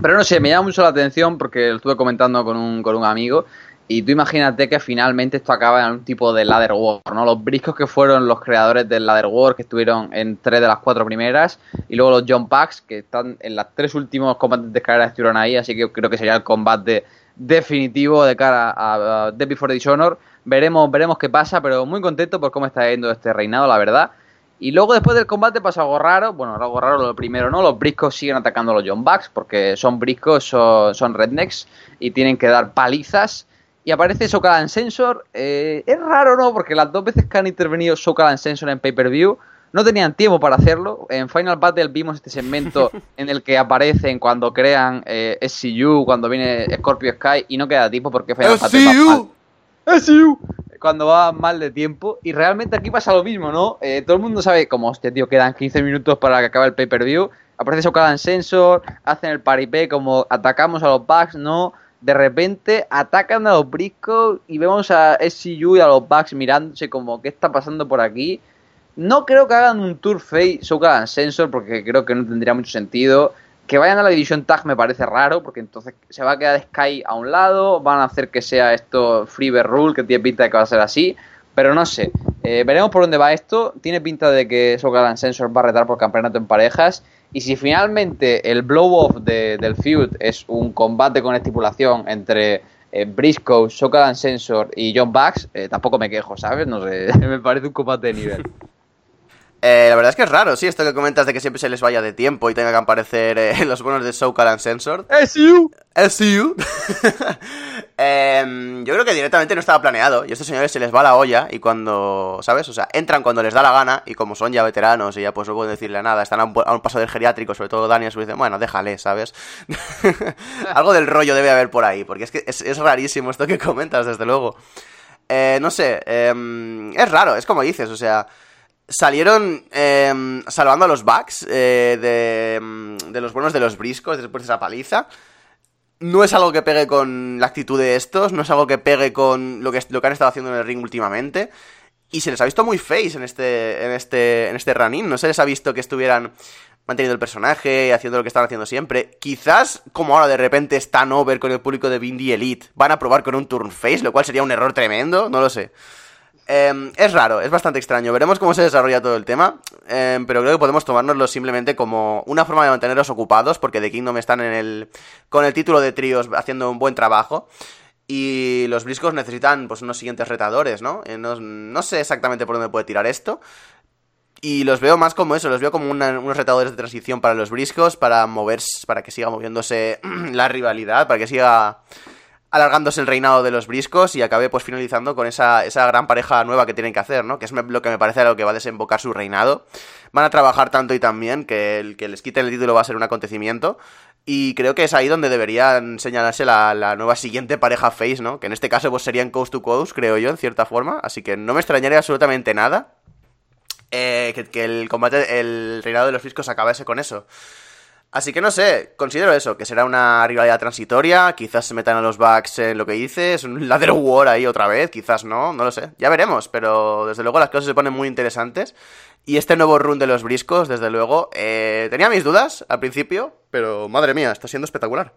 Pero no sé, me llama mucho la atención porque lo estuve comentando con un, con un amigo Y tú imagínate que finalmente esto acaba en un tipo de ladder war, ¿no? Los briscos que fueron los creadores del ladder war, que estuvieron en tres de las cuatro primeras, y luego los John Packs, que están en las tres últimos combates de escalera estuvieron ahí, así que creo que sería el combate definitivo de cara a, a Before Dishonor. Veremos, veremos qué pasa, pero muy contento por cómo está yendo este reinado, la verdad. Y luego después del combate pasa algo raro, bueno, algo raro lo primero no, los briscos siguen atacando a los John Bucks porque son briscos, son, son rednecks y tienen que dar palizas y aparece Sokalan Sensor. Eh, es raro, ¿no? Porque las dos veces que han intervenido Sokalan Sensor en pay-per-view no tenían tiempo para hacerlo. En Final Battle vimos este segmento [LAUGHS] en el que aparecen cuando crean eh, SCU, cuando viene Scorpio Sky y no queda tiempo porque Final Battle va mal. SCU. Cuando va mal de tiempo. Y realmente aquí pasa lo mismo, ¿no? Eh, todo el mundo sabe como, hostia, tío, quedan 15 minutos para que acabe el pay-per-view. Aparece Sokalan Sensor, hacen el paripé como atacamos a los Bucks, ¿no? de repente atacan a los briscos y vemos a SCU y a los Bucks mirándose como qué está pasando por aquí. No creo que hagan un tour face hagan sensor porque creo que no tendría mucho sentido. Que vayan a la división tag me parece raro porque entonces se va a quedar Sky a un lado, van a hacer que sea esto Freeber Rule que tiene pinta de que va a ser así, pero no sé. Eh, veremos por dónde va esto. Tiene pinta de que Sokalan Sensor va a retar por campeonato en parejas. Y si finalmente el blow-off de, del feud es un combate con estipulación entre eh, Briscoe, Sokalan Sensor y John Bucks, eh, tampoco me quejo, ¿sabes? No sé, [LAUGHS] me parece un combate de nivel. [LAUGHS] Eh, la verdad es que es raro, sí, esto que comentas de que siempre se les vaya de tiempo y tenga que aparecer eh, [LAUGHS] los buenos de Soul Sensor. SU. SU. [LAUGHS] eh, yo creo que directamente no estaba planeado y a estos señores se les va la olla y cuando, ¿sabes? O sea, entran cuando les da la gana y como son ya veteranos y ya pues no pueden decirle nada, están a un, a un paso del geriátrico, sobre todo Daniel, se dice, bueno, déjale, ¿sabes? [LAUGHS] Algo del rollo debe haber por ahí, porque es que es, es rarísimo esto que comentas, desde luego. Eh, no sé, eh, es raro, es como dices, o sea salieron eh, salvando a los Bucks eh, de, de, los buenos de los briscos después de esa paliza. No es algo que pegue con la actitud de estos, no es algo que pegue con lo que, lo que han estado haciendo en el ring últimamente. Y se les ha visto muy face en este, en este, en este run-in. No se les ha visto que estuvieran manteniendo el personaje, haciendo lo que están haciendo siempre. Quizás, como ahora de repente están over con el público de Bindi Elite, van a probar con un turn face, lo cual sería un error tremendo, no lo sé. Eh, es raro, es bastante extraño. Veremos cómo se desarrolla todo el tema. Eh, pero creo que podemos tomárnoslo simplemente como una forma de mantenerlos ocupados. Porque The Kingdom están en el. con el título de tríos haciendo un buen trabajo. Y los briscos necesitan pues unos siguientes retadores, ¿no? Eh, no, no, sé exactamente por dónde puede tirar esto. Y los veo más como eso, los veo como unos retadores de transición para los briscos, para moverse, para que siga moviéndose [CLEARS THROAT] la rivalidad, para que siga alargándose el reinado de los briscos y acabe pues finalizando con esa, esa gran pareja nueva que tienen que hacer, ¿no? Que es lo que me parece lo que va a desembocar su reinado. Van a trabajar tanto y tan bien que el que les quiten el título va a ser un acontecimiento. Y creo que es ahí donde deberían señalarse la, la, nueva siguiente pareja face, ¿no? Que en este caso pues serían coast to coast, creo yo, en cierta forma. Así que no me extrañaría absolutamente nada eh, que, que, el combate, el reinado de los briscos acabase con eso. Así que no sé, considero eso, que será una rivalidad transitoria, quizás se metan a los Bucks en lo que dices, un ladder war ahí otra vez, quizás no, no lo sé, ya veremos, pero desde luego las cosas se ponen muy interesantes. Y este nuevo run de los briscos, desde luego, eh, tenía mis dudas al principio, pero madre mía, está siendo espectacular.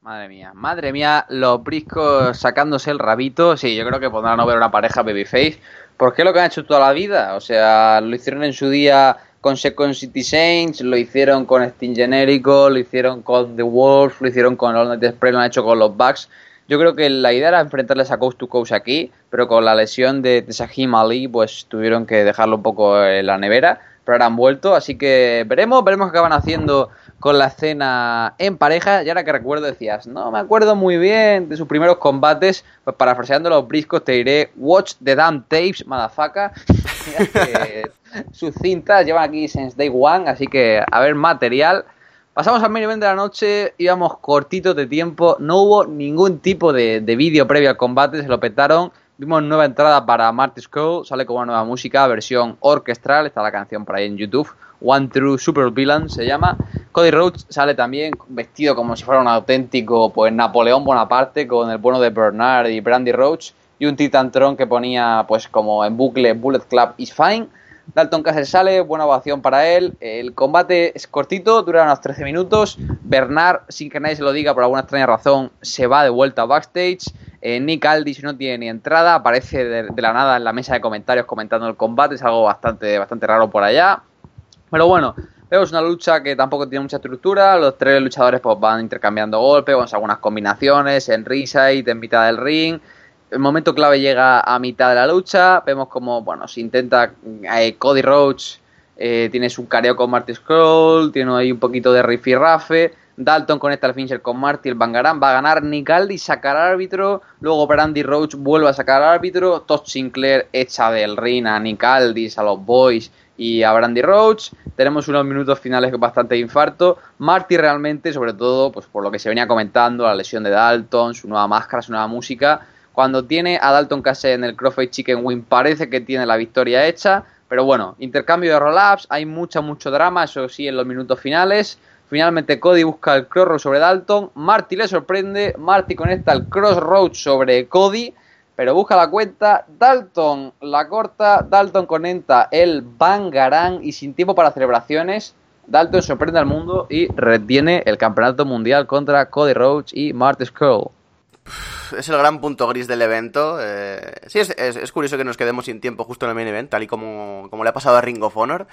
Madre mía, madre mía, los briscos sacándose el rabito, sí, yo creo que podrán no ver una pareja babyface, porque es lo que han hecho toda la vida, o sea, lo hicieron en su día con Second City Saints, lo hicieron con Steam Genérico, lo hicieron con The Wolves, lo hicieron con All Night Express, lo han hecho con los Bucks. Yo creo que la idea era enfrentarles a Coast to Coast aquí, pero con la lesión de, de Sahim Ali, pues tuvieron que dejarlo un poco en la nevera, pero ahora han vuelto, así que veremos, veremos qué van haciendo con la escena en pareja. Y ahora que recuerdo decías, no me acuerdo muy bien de sus primeros combates, pues parafraseando los briscos te diré, watch the damn tapes, motherfucker. [LAUGHS] sus cintas llevan aquí since day one, así que a ver material. Pasamos al event de la noche, íbamos cortitos de tiempo, no hubo ningún tipo de, de vídeo previo al combate, se lo petaron. Vimos nueva entrada para Marty Skull, sale con una nueva música, versión orquestral, está la canción por ahí en YouTube. One True Super Villain se llama. Cody Rhodes sale también vestido como si fuera un auténtico pues Napoleón Bonaparte con el bueno de Bernard y Brandy Rhodes y un Titantron que ponía pues como en bucle Bullet Club is fine. Dalton Castle sale, buena ovación para él. El combate es cortito, dura unos 13 minutos. Bernard, sin que nadie se lo diga por alguna extraña razón, se va de vuelta backstage. Eh, Nick Aldis no tiene ni entrada, aparece de, la nada en la mesa de comentarios comentando el combate, es algo bastante, bastante raro por allá. Pero bueno, vemos una lucha que tampoco tiene mucha estructura, los tres luchadores pues van intercambiando golpes, vamos algunas combinaciones en ringside, en mitad del ring. El momento clave llega a mitad de la lucha, vemos como, bueno, se intenta, eh, Cody Rhodes eh, tiene su careo con Marty Scroll, tiene ahí un poquito de rifirrafe, Dalton conecta el finisher con Marty, el Bangarán va a ganar, Nicaldi sacar al árbitro, luego Brandy Roach vuelve a sacar al árbitro, Todd Sinclair echa del ring a Nicaldis, a los Boys y a Brandy Roach. Tenemos unos minutos finales bastante infarto. Marty realmente, sobre todo, pues por lo que se venía comentando, la lesión de Dalton, su nueva máscara, su nueva música. Cuando tiene a Dalton Casey en el Crossfade Chicken Wing, parece que tiene la victoria hecha. Pero bueno, intercambio de roll-ups, hay mucho, mucho drama, eso sí, en los minutos finales. Finalmente Cody busca el crossroad sobre Dalton, Marty le sorprende, Marty conecta el crossroad sobre Cody, pero busca la cuenta, Dalton la corta, Dalton conecta el Bangarang y sin tiempo para celebraciones, Dalton sorprende al mundo y retiene el campeonato mundial contra Cody Rhodes y Marty Scurll es el gran punto gris del evento. Eh, sí, es, es, curioso que nos quedemos sin tiempo justo en el main event, tal y como, como le ha pasado a Ring of Honor.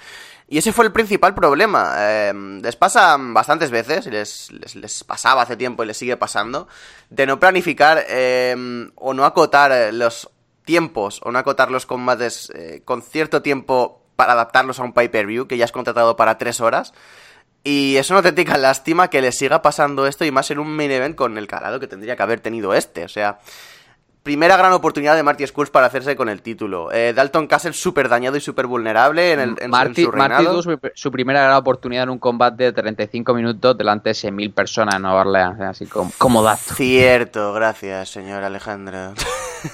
Y ese fue el principal problema. Eh, les pasa bastantes veces, les, les, pasaba hace tiempo y les sigue pasando, de no planificar eh, o no acotar los tiempos o no acotar los combates con cierto tiempo para adaptarlos a un pay-per-view que ya has contratado para tres horas. Y es una auténtica lástima que le siga pasando esto y más en un main event con el calado que tendría que haber tenido este. O sea, primera gran oportunidad de Marty Skulls para hacerse con el título. Eh, Dalton Castle súper dañado y súper vulnerable en, el, en, Marty, en su. Marty tuvo su, su, primera gran oportunidad en un combate de 35 minutos delante de 6.000 personas en Nueva Orleans. Así como, como dato. Cierto, gracias, señor Alejandro.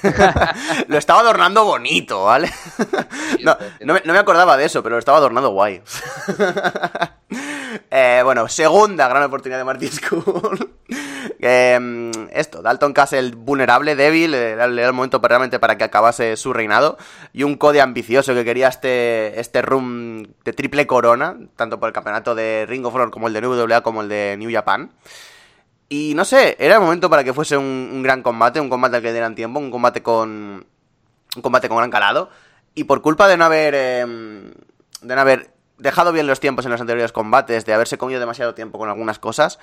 [LAUGHS] lo estaba adornando bonito, ¿vale? no, no, me, no, me, acordaba de eso, pero lo estaba adornando guay. Eh, bueno, segunda gran oportunidad de Marty Skull. eh, esto, Dalton Castle vulnerable, débil, era el momento realmente para que acabase su reinado. Y un Cody ambicioso que quería este, este room de triple corona, tanto por el campeonato de Ring of Honor como el de NWA como el de New Japan. Y no sé, era el momento para que fuese un, gran combate, un combate al que dieran tiempo, un combate con. un combate con gran calado. Y por culpa de no haber. Eh, de no haber dejado bien los tiempos en los anteriores combates, de haberse comido demasiado tiempo con algunas cosas,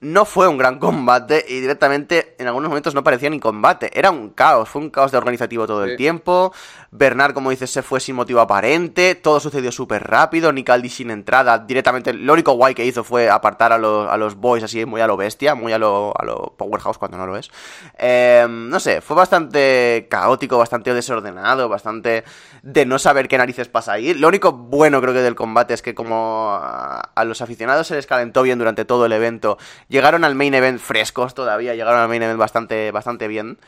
no fue un gran combate y directamente en algunos momentos no parecía ni combate. Era un caos, fue un caos de organizativo todo sí. el tiempo. Bernard, como dices, se fue sin motivo aparente. Todo sucedió súper rápido. Nicaldi sin entrada. Directamente, lo único guay que hizo fue apartar a los, a los boys así muy a lo bestia, muy a lo, a lo Powerhouse cuando no lo es. Eh, no sé, fue bastante caótico, bastante desordenado, bastante de no saber qué narices pasa ahí. Lo único bueno creo que del combate es que como a, a los aficionados se les calentó bien durante todo el evento llegaron al main event frescos todavía, llegaron al main event bastante, bastante bien.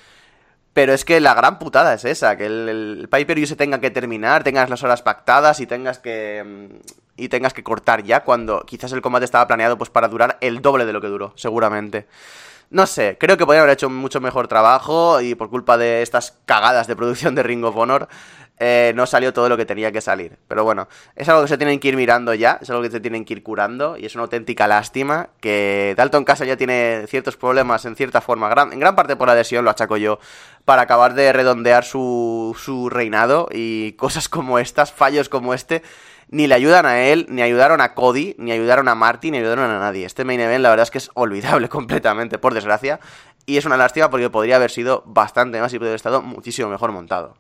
Pero es que la gran putada es esa, que el, el pay-per-view se tenga que terminar, tengas las horas pactadas y tengas que y tengas que cortar ya cuando quizás el combate estaba planeado pues para durar el doble de lo que duró, seguramente. No sé, creo que podrían haber hecho mucho mejor trabajo y por culpa de estas cagadas de producción de Ring of Honor eh, no salió todo lo que tenía que salir. Pero bueno, es algo que se tienen que ir mirando ya, es algo que se tienen que ir curando y es una auténtica lástima que Dalton Castle ya tiene ciertos problemas en cierta forma, gran, en gran parte por la lesión, lo achaco yo, para acabar de redondear su, su reinado y cosas como estas, fallos como este, ni le ayudan a él, ni ayudaron a Cody, ni ayudaron a Marty, ni ayudaron a nadie. Este main event la verdad es que es olvidable [LAUGHS] completamente, por desgracia, y es una lástima porque podría haber sido bastante más y podría haber estado muchísimo mejor montado.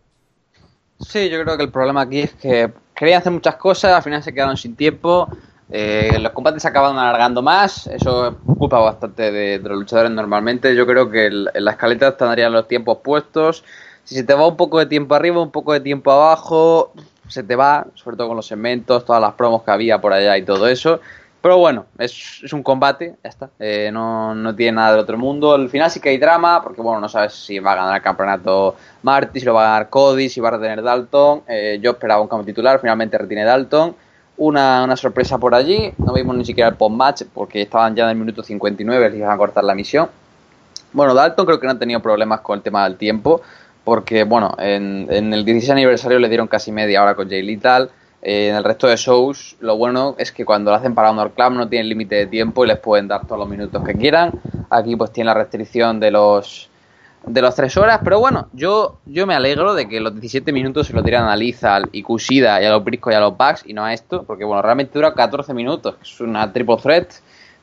Sí, yo creo que el problema aquí es que querían hacer muchas cosas, al final se quedaron sin tiempo, eh, los combates se acabaron alargando más, eso es culpa bastante de, de los luchadores normalmente, yo creo que en la escaleta estarían los tiempos puestos, si se te va un poco de tiempo arriba, un poco de tiempo abajo, se te va, sobre todo con los segmentos, todas las promos que había por allá y todo eso, pero bueno, es, un combate, ya está. Eh, no, no, tiene nada del otro mundo. Al final sí que hay drama, porque bueno, no sabes si va a ganar el campeonato Marty, si lo va a ganar Cody, si va a retener Dalton. Eh, yo esperaba un cambio titular, finalmente retiene Dalton. Una, una, sorpresa por allí, no vimos ni siquiera el post-match porque estaban ya en el minuto 59, les iban a cortar la misión. Bueno, Dalton creo que no han tenido problemas con el tema del tiempo, porque bueno, en, en el 16 aniversario le dieron casi media hora con Jay Lethal. Eh, en el resto de shows, lo bueno es que cuando lo hacen para Honor Club no tienen límite de tiempo y les pueden dar todos los minutos que quieran. Aquí pues tiene la restricción de los de las tres horas, pero bueno, yo, yo me alegro de que los 17 minutos se lo tiran a Lizal y Kushida y a los Brisco y a los Bucks y no a esto, porque bueno, realmente dura 14 minutos, es una triple threat.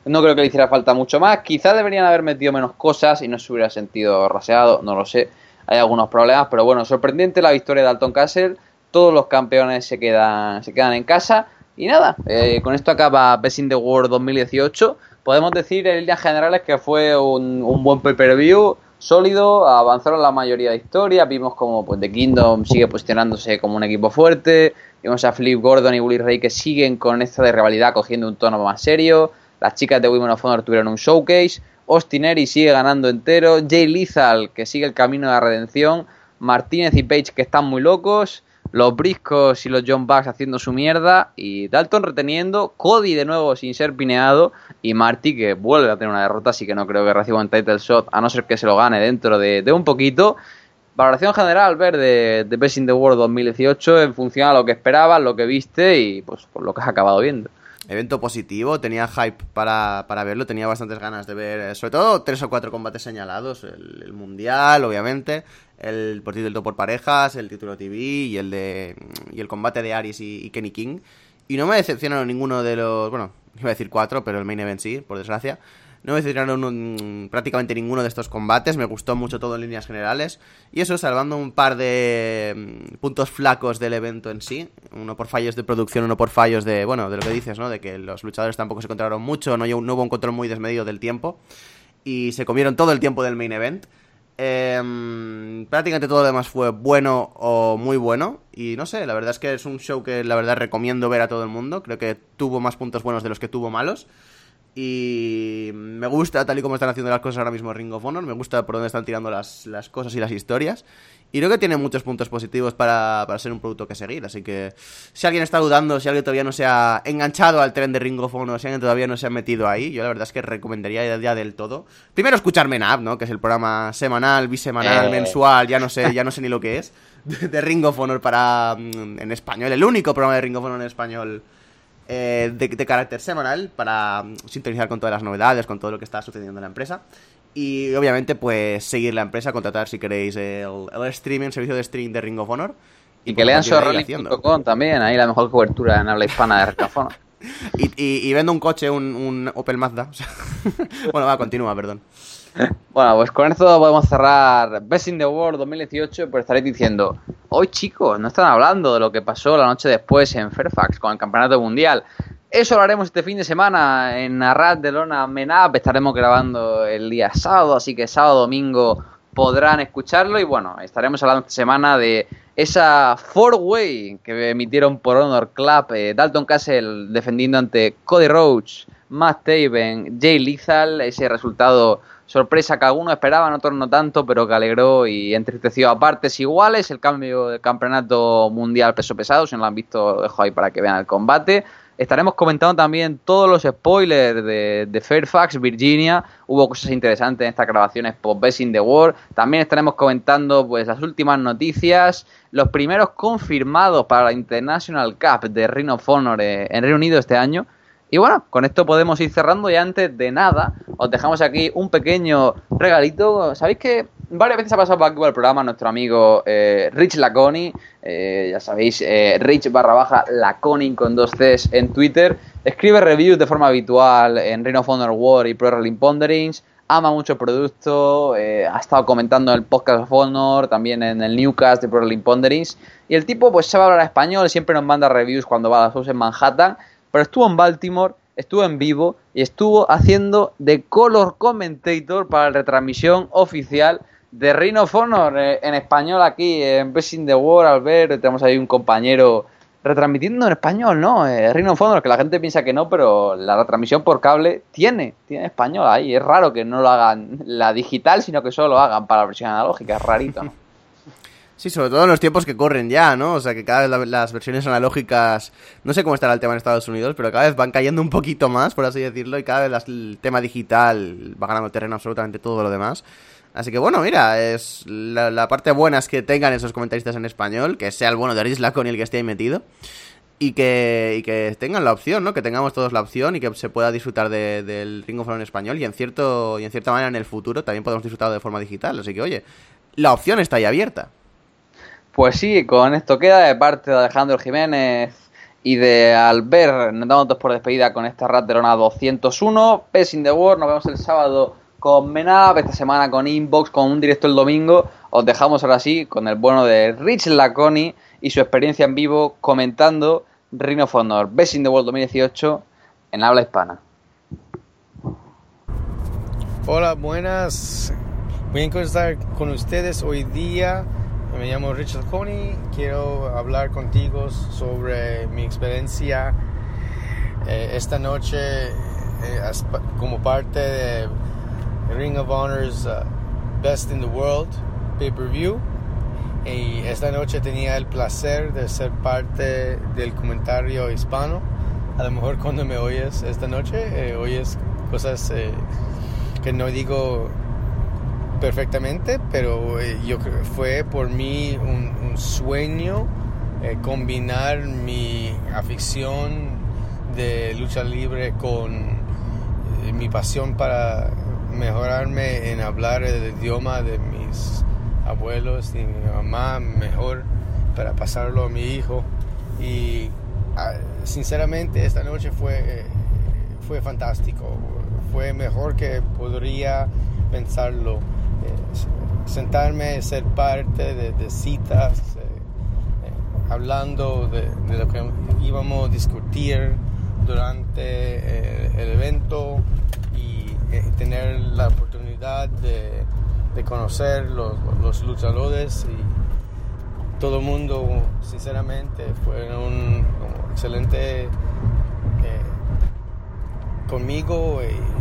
No creo que le hiciera falta mucho más. Quizás deberían haber metido menos cosas y no se hubiera sentido raseado, no lo sé. Hay algunos problemas, pero bueno, sorprendente la victoria de Alton Castle. Todos los campeones se quedan, se quedan en casa. Y nada, eh, con esto acaba Best the World 2018. Podemos decir en líneas generales que fue un, un buen pay-per-view sólido, avanzaron la mayoría de historias, vimos como pues, The Kingdom sigue posicionándose como un equipo fuerte, vimos a Flip Gordon y Bully Ray que siguen con esta de rivalidad cogiendo un tono más serio, las chicas de Women of Honor tuvieron un showcase, Austin sigue ganando entero, Jay Lethal que sigue el camino de la redención, Martínez y Page que están muy locos, los Briscos y los John Bucks haciendo su mierda y Dalton reteniendo, Cody de nuevo sin ser pineado y Marty que vuelve a tener una derrota, así que no creo que reciba un title shot a no ser que se lo gane dentro de, de un poquito. Valoración general, ver de, de Best in the World 2018 en función a lo que esperabas, lo que viste y pues por lo que has acabado viendo. Evento positivo, tenía hype para, para verlo, tenía bastantes ganas de ver, eh, sobre todo tres o cuatro combates señalados, el, el mundial, obviamente, el por título por parejas, el título TV y el de y el combate de Aries y, y, Kenny King. Y no me decepcionaron ninguno de los, bueno, iba a decir cuatro, pero el main event sí, por desgracia. No me decepcionaron un, prácticamente ninguno de estos combates, me gustó mucho todo en líneas generales. Y eso, salvando un par de mm, puntos flacos del evento en sí, uno por fallos de producción, uno por fallos de, bueno, de lo que dices, ¿no? De que los luchadores tampoco se controlaron mucho, no, hubo un control muy desmedido del tiempo. Y se comieron todo el tiempo del main event. Eh, prácticamente todo lo demás fue bueno o muy bueno. Y no sé, la verdad es que es un show que la verdad recomiendo ver a todo el mundo. Creo que tuvo más puntos buenos de los que tuvo malos. Y me gusta tal y como están haciendo las cosas ahora mismo Ring of Honor. Me gusta por dónde están tirando las, las cosas y las historias. Y creo que tiene muchos puntos positivos para, para, ser un producto que seguir. Así que si alguien está dudando, si alguien todavía no se ha enganchado al tren de Ring of Honor, si alguien todavía no se ha metido ahí, yo la verdad es que recomendaría ya del todo. Primero escucharme en App, ¿no? Que es el programa semanal, bisemanal, eh. mensual, ya no sé, ya no sé ni lo que es. De, de Ring of Honor para en español. El único programa de Ring of Honor en español eh, de, de, carácter semanal para um, sintonizar con todas las novedades, con todo lo que está sucediendo en la empresa. Y obviamente, pues seguir la empresa, contratar si queréis el, el streaming, el servicio de streaming de Ring of Honor. Y, y que lean sorrolling.com también, ahí la mejor cobertura en habla hispana de Ring of Honor. [LAUGHS] y, y, y, vendo un coche, un, un Opel Mazda. [LAUGHS] Bueno, va, continúa, perdón. [LAUGHS] Bueno, pues con esto podemos cerrar Best in the World 2018, pues estaréis diciendo, hoy chicos, no están hablando de lo que pasó la noche después en Fairfax con el Campeonato Mundial. Eso lo haremos este fin de semana en Arad de Lona Menab. Estaremos grabando el día sábado, así que sábado, domingo podrán escucharlo. Y bueno, estaremos hablando esta semana de esa four-way que emitieron por Honor Club. Eh, Dalton Castle defendiendo ante Cody Roach, Matt Taven, Jay Lethal. Ese resultado sorpresa que algunos esperaban, otros no tanto, pero que alegró y entristeció a partes iguales. El cambio del campeonato mundial peso pesado, si no lo han visto, dejo ahí para que vean el combate. Estaremos comentando también todos los spoilers de, Fairfax, Virginia. Hubo cosas interesantes en estas grabaciones post Best in the World. También estaremos comentando pues las últimas noticias, los primeros confirmados para la International Cup de Ring of Honor en Reino Unido este año. Y bueno, con esto podemos ir cerrando y antes de nada os dejamos aquí un pequeño regalito. ¿Sabéis que varias veces ha pasado por aquí por el programa nuestro amigo eh, Rich Laconi? Eh, ya sabéis, eh, Rich barra baja Laconi con dos Cs en Twitter. Escribe reviews de forma habitual en Ring of Honor War y Pro Wrestling Ponderings. Ama mucho el producto, ha estado comentando en el podcast of Honor, también en el Newcast de Pro Wrestling Ponderings. Y el tipo pues sabe hablar español, siempre nos manda reviews cuando va a las shows en Manhattan pero estuvo en Baltimore, estuvo en vivo y estuvo haciendo de color commentator para la retransmisión oficial de Ring of Honor eh, en español aquí en Best the World. Al ver, tenemos ahí un compañero retransmitiendo en español, ¿no? Eh, Ring of Honor, que la gente piensa que no, pero la retransmisión por cable tiene, tiene español ahí. Es raro que no lo hagan la digital, sino que solo lo hagan para la versión analógica. Es rarito, ¿no? [LAUGHS] Sí, sobre todo en los tiempos que corren ya, ¿no? O sea, que cada vez la, las versiones analógicas, no sé cómo estará el tema en Estados Unidos, pero cada vez van cayendo un poquito más, por así decirlo, y cada vez el tema digital va ganando terreno absolutamente todo lo demás. Así que bueno, mira, es la, parte buena es que tengan esos comentaristas en español, que sea el bueno de Aris Lacon el que esté ahí metido. y que, y que tengan la opción, ¿no? Que tengamos todos la opción y que se pueda disfrutar de- del Ring of Honor en español y en cierto y en cierta manera en el futuro también podemos disfrutar de forma digital. Así que, oye, la opción está ahí abierta. Pues sí, con esto queda de parte de Alejandro Jiménez y de Albert, nos damos dos por despedida con esta Rat de Lona 201. Pes the World, nos vemos el sábado con Menab, esta semana con Inbox, con un directo el domingo. Os dejamos ahora sí con el bueno de Rich Laconi y su experiencia en vivo comentando Ring of Honor Best in the World 2018 en habla hispana. Hola, buenas. Voy a estar con ustedes hoy día. Me llamo Richard Coney. Quiero hablar contigo sobre mi experiencia eh, esta noche eh, como parte de Ring of Honor's uh, Best in the World pay-per-view. Y esta noche tenía el placer de ser parte del comentario hispano. A lo mejor cuando me oyes esta noche, eh, oyes cosas eh, que no digo perfectamente, pero eh, yo creo fue por mí un, sueño eh, combinar mi afición de lucha libre con eh, mi pasión para mejorarme en hablar el idioma de mis abuelos y mi mamá mejor para pasarlo a mi hijo. Y ah, sinceramente esta noche fue fue fantástico. Fue mejor que podría pensarlo sentarme ser parte de, citas eh, eh, hablando de, lo que íbamos a discutir durante eh, el evento y tener la oportunidad de, conocer los, los luchadores y todo el mundo sinceramente fue un excelente conmigo y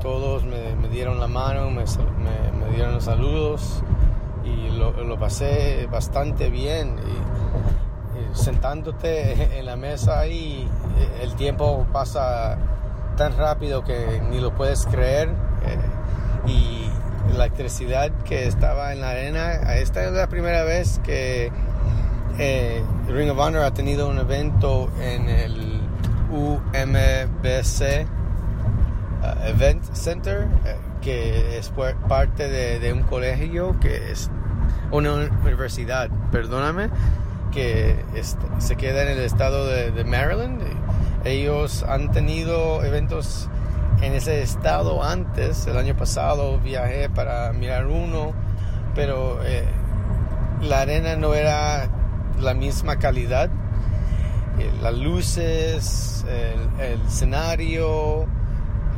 todos me, dieron la mano, me, me- dieron los saludos y lo, pasé bastante bien. Sentándote [LAUGHS] en la mesa ahí, eh, el tiempo pasa tan rápido que ni lo puedes creer. eh, y la electricidad que estaba en la arena, esta es la primera vez que eh, Ring of Honor ha tenido un evento en el UMBC Event Center, eh, que es parte de, un colegio que es una universidad, perdóname, que se queda en el estado de, Maryland. Ellos han tenido eventos en ese estado antes, el año pasado viajé para mirar uno, pero eh, la arena no era la misma calidad. Eh, Las luces, el escenario,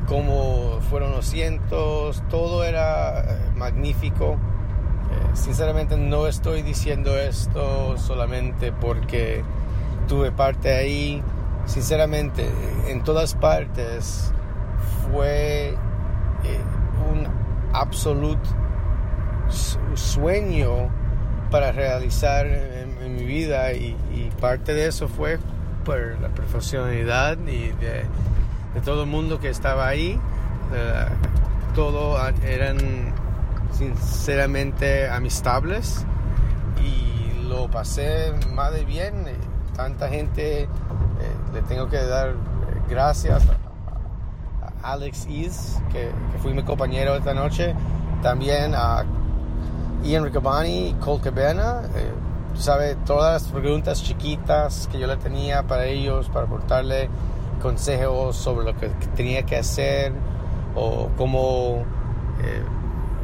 cómo fueron los cientos, todo era eh, magnífico. Eh, sinceramente no estoy diciendo esto solamente porque tuve parte ahí. Sinceramente, en todas partes fue eh, un absoluto su- sueño para realizar en, en mi vida y, y parte de eso fue por la profesionalidad y de, de todo el mundo que estaba ahí. Eh, todo eran sinceramente amistables y lo pasé más de bien. Eh, Tanta gente, eh, le tengo que dar gracias a, Alex Ease, que, fue mi compañero esta noche, también a Ian Riccaboni Cole Cabana. Eh, tú sabes, todas las preguntas chiquitas que yo le tenía para ellos, para aportarle consejos sobre lo que tenía que hacer o cómo, eh,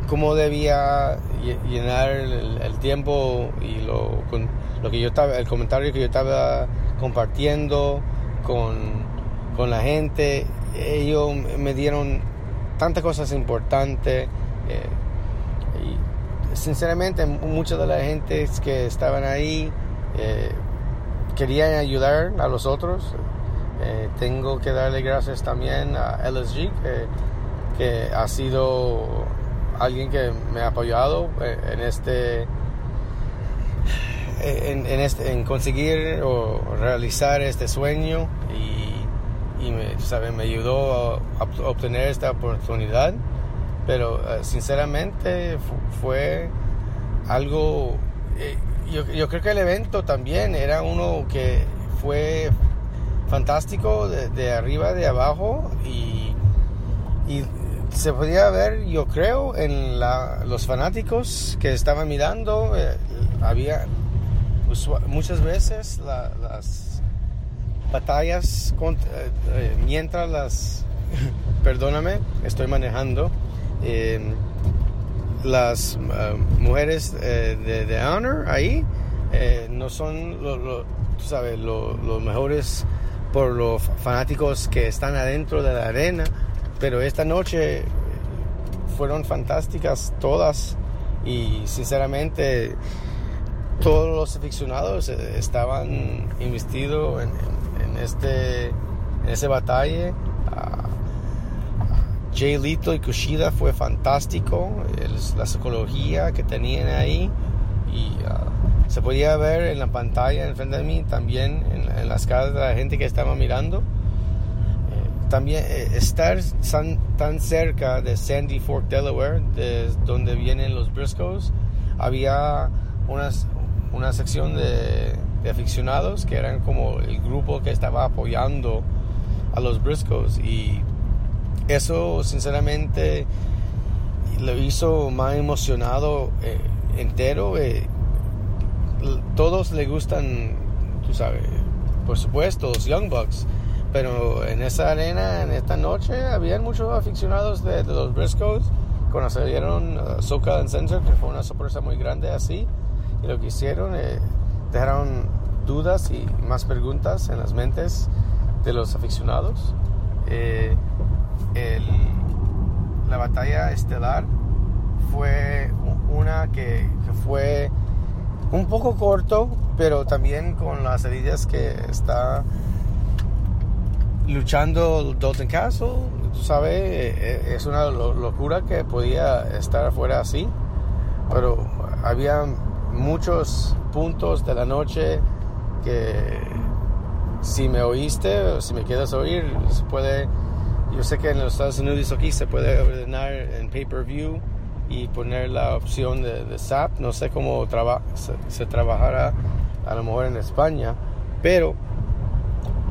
cómo debía lle- llenar el, el tiempo y lo, con, lo que yo estaba, el comentario que yo estaba compartiendo con, con la gente. Ellos me dieron tantas cosas importantes. eh, y sinceramente mucha de la gente que estaban ahí eh, querían ayudar a los otros. Eh, tengo que darle gracias también a LSG que, que ha sido alguien que me ha apoyado eh, en este en, en este en conseguir o realizar este sueño y, y me, ayudó a, a obtener esta oportunidad. Pero eh, sinceramente fu- fue algo eh, yo, yo creo que el evento también era uno que fue fantástico de, arriba, de abajo y, y se podía ver, yo creo, en la, los fanáticos que estaban mirando, eh, había usua- muchas veces la- las batallas cont- eh, eh, mientras las, [LAUGHS] perdóname, estoy manejando, eh, las mujeres de, Honor ahí no son lo- lo- tú sabes, lo- los mejores por los fanáticos que están adentro de la arena, pero esta noche fueron fantásticas todas y sinceramente todos los aficionados eh, estaban investidos en, este en ese batalla. Ah, Jay Lito y Kushida fue fantástico, la psicología que tenían ahí y ah, se podía ver en la pantalla enfrente de mí también en, las caras de la gente que estaba mirando. Eh, También eh, estar tan, tan cerca de Sandy Fork, Delaware, de donde vienen los Briscoes, había unas, una sección de, aficionados que eran como el grupo que estaba apoyando a los Briscoes y eso sinceramente lo hizo más emocionado eh, entero. eh, todos le gustan, tú sabes, por supuesto, los Young Bucks. Pero en esa arena, en esta noche, habían muchos aficionados de, los Briscoes. Cuando salieron uh, SoCal Center, que fue una sorpresa muy grande así. Y lo que hicieron, eh, dejaron dudas y más preguntas en las mentes de los aficionados. Eh, la batalla estelar fue una que fue un poco corto, pero también con las heridas que está luchando Dalton Castle. Tú sabes, eh, eh, es una lo- locura que podía estar afuera así, pero había muchos puntos de la noche que si me oíste o si me quieres oír, se puede, yo sé que en los Estados Unidos aquí se puede ordenar en pay-per-view y poner la opción de, de no sé cómo se, trabajará a lo mejor en España, pero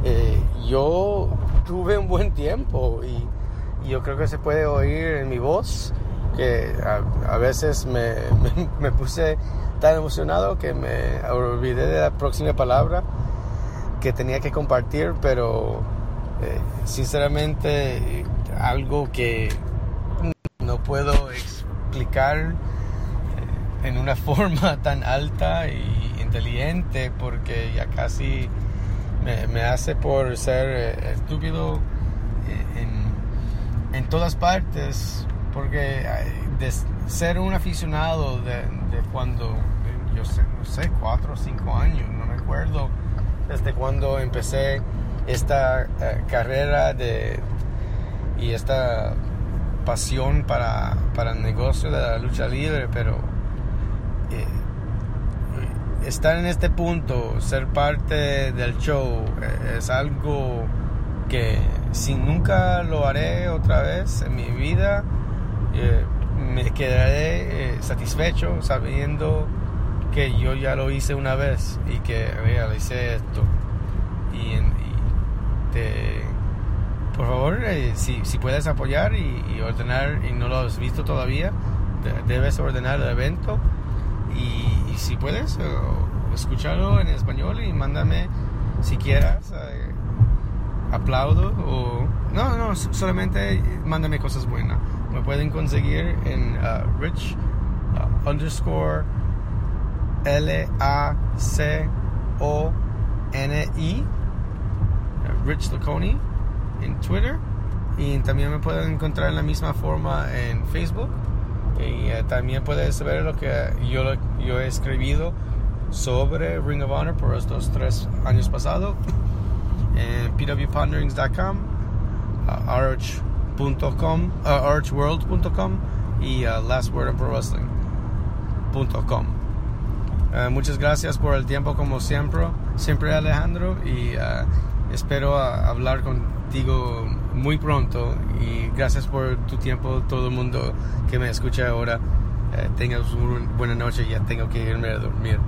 eh, yo tuve un buen tiempo y, yo creo que se puede oír en mi voz que a, veces [LAUGHS] me, puse tan emocionado que me olvidé de la próxima palabra que tenía que compartir, pero eh, sinceramente algo que no puedo eh, en una [LAUGHS] forma tan alta y inteligente porque ya casi me, hace por ser eh, estúpido eh, en, en todas partes porque de ser un aficionado de, cuando yo sé, no sé, cuatro o cinco años, no me acuerdo desde cuando empecé esta carrera de y esta pasión para, para el negocio de la lucha libre, pero eh, estar en este punto, ser parte del show, eh, es algo que si nunca lo haré otra vez en mi vida, eh, me quedaré satisfecho sabiendo que yo ya lo hice una vez y que realicé esto. Y te, por favor, eh, si, puedes apoyar y, y ordenar, y no lo has visto todavía, de- debes ordenar el evento. Y, si puedes, eh, escúchalo en español y mándame si quieras. eh, aplaudo o no no solamente mándame cosas buenas me pueden conseguir en uh, rich uh, underscore l a c o n i uh, rich Laconi en Twitter. Y también me pueden encontrar en la misma forma en Facebook. Y eh, también puedes ver lo que yo, yo he escribido sobre Ring of Honor por estos tres años pasados en pwponderings.com, uh, arch.com, uh, archworld.com y uh, lastwordofprowrestling.com. Uh, muchas gracias por el tiempo como siempre, siempre Alejandro y uh, espero hablar contigo muy pronto y gracias por tu tiempo todo el mundo que me escucha ahora. Uh, tengas una buena noche, ya tengo que irme a dormir.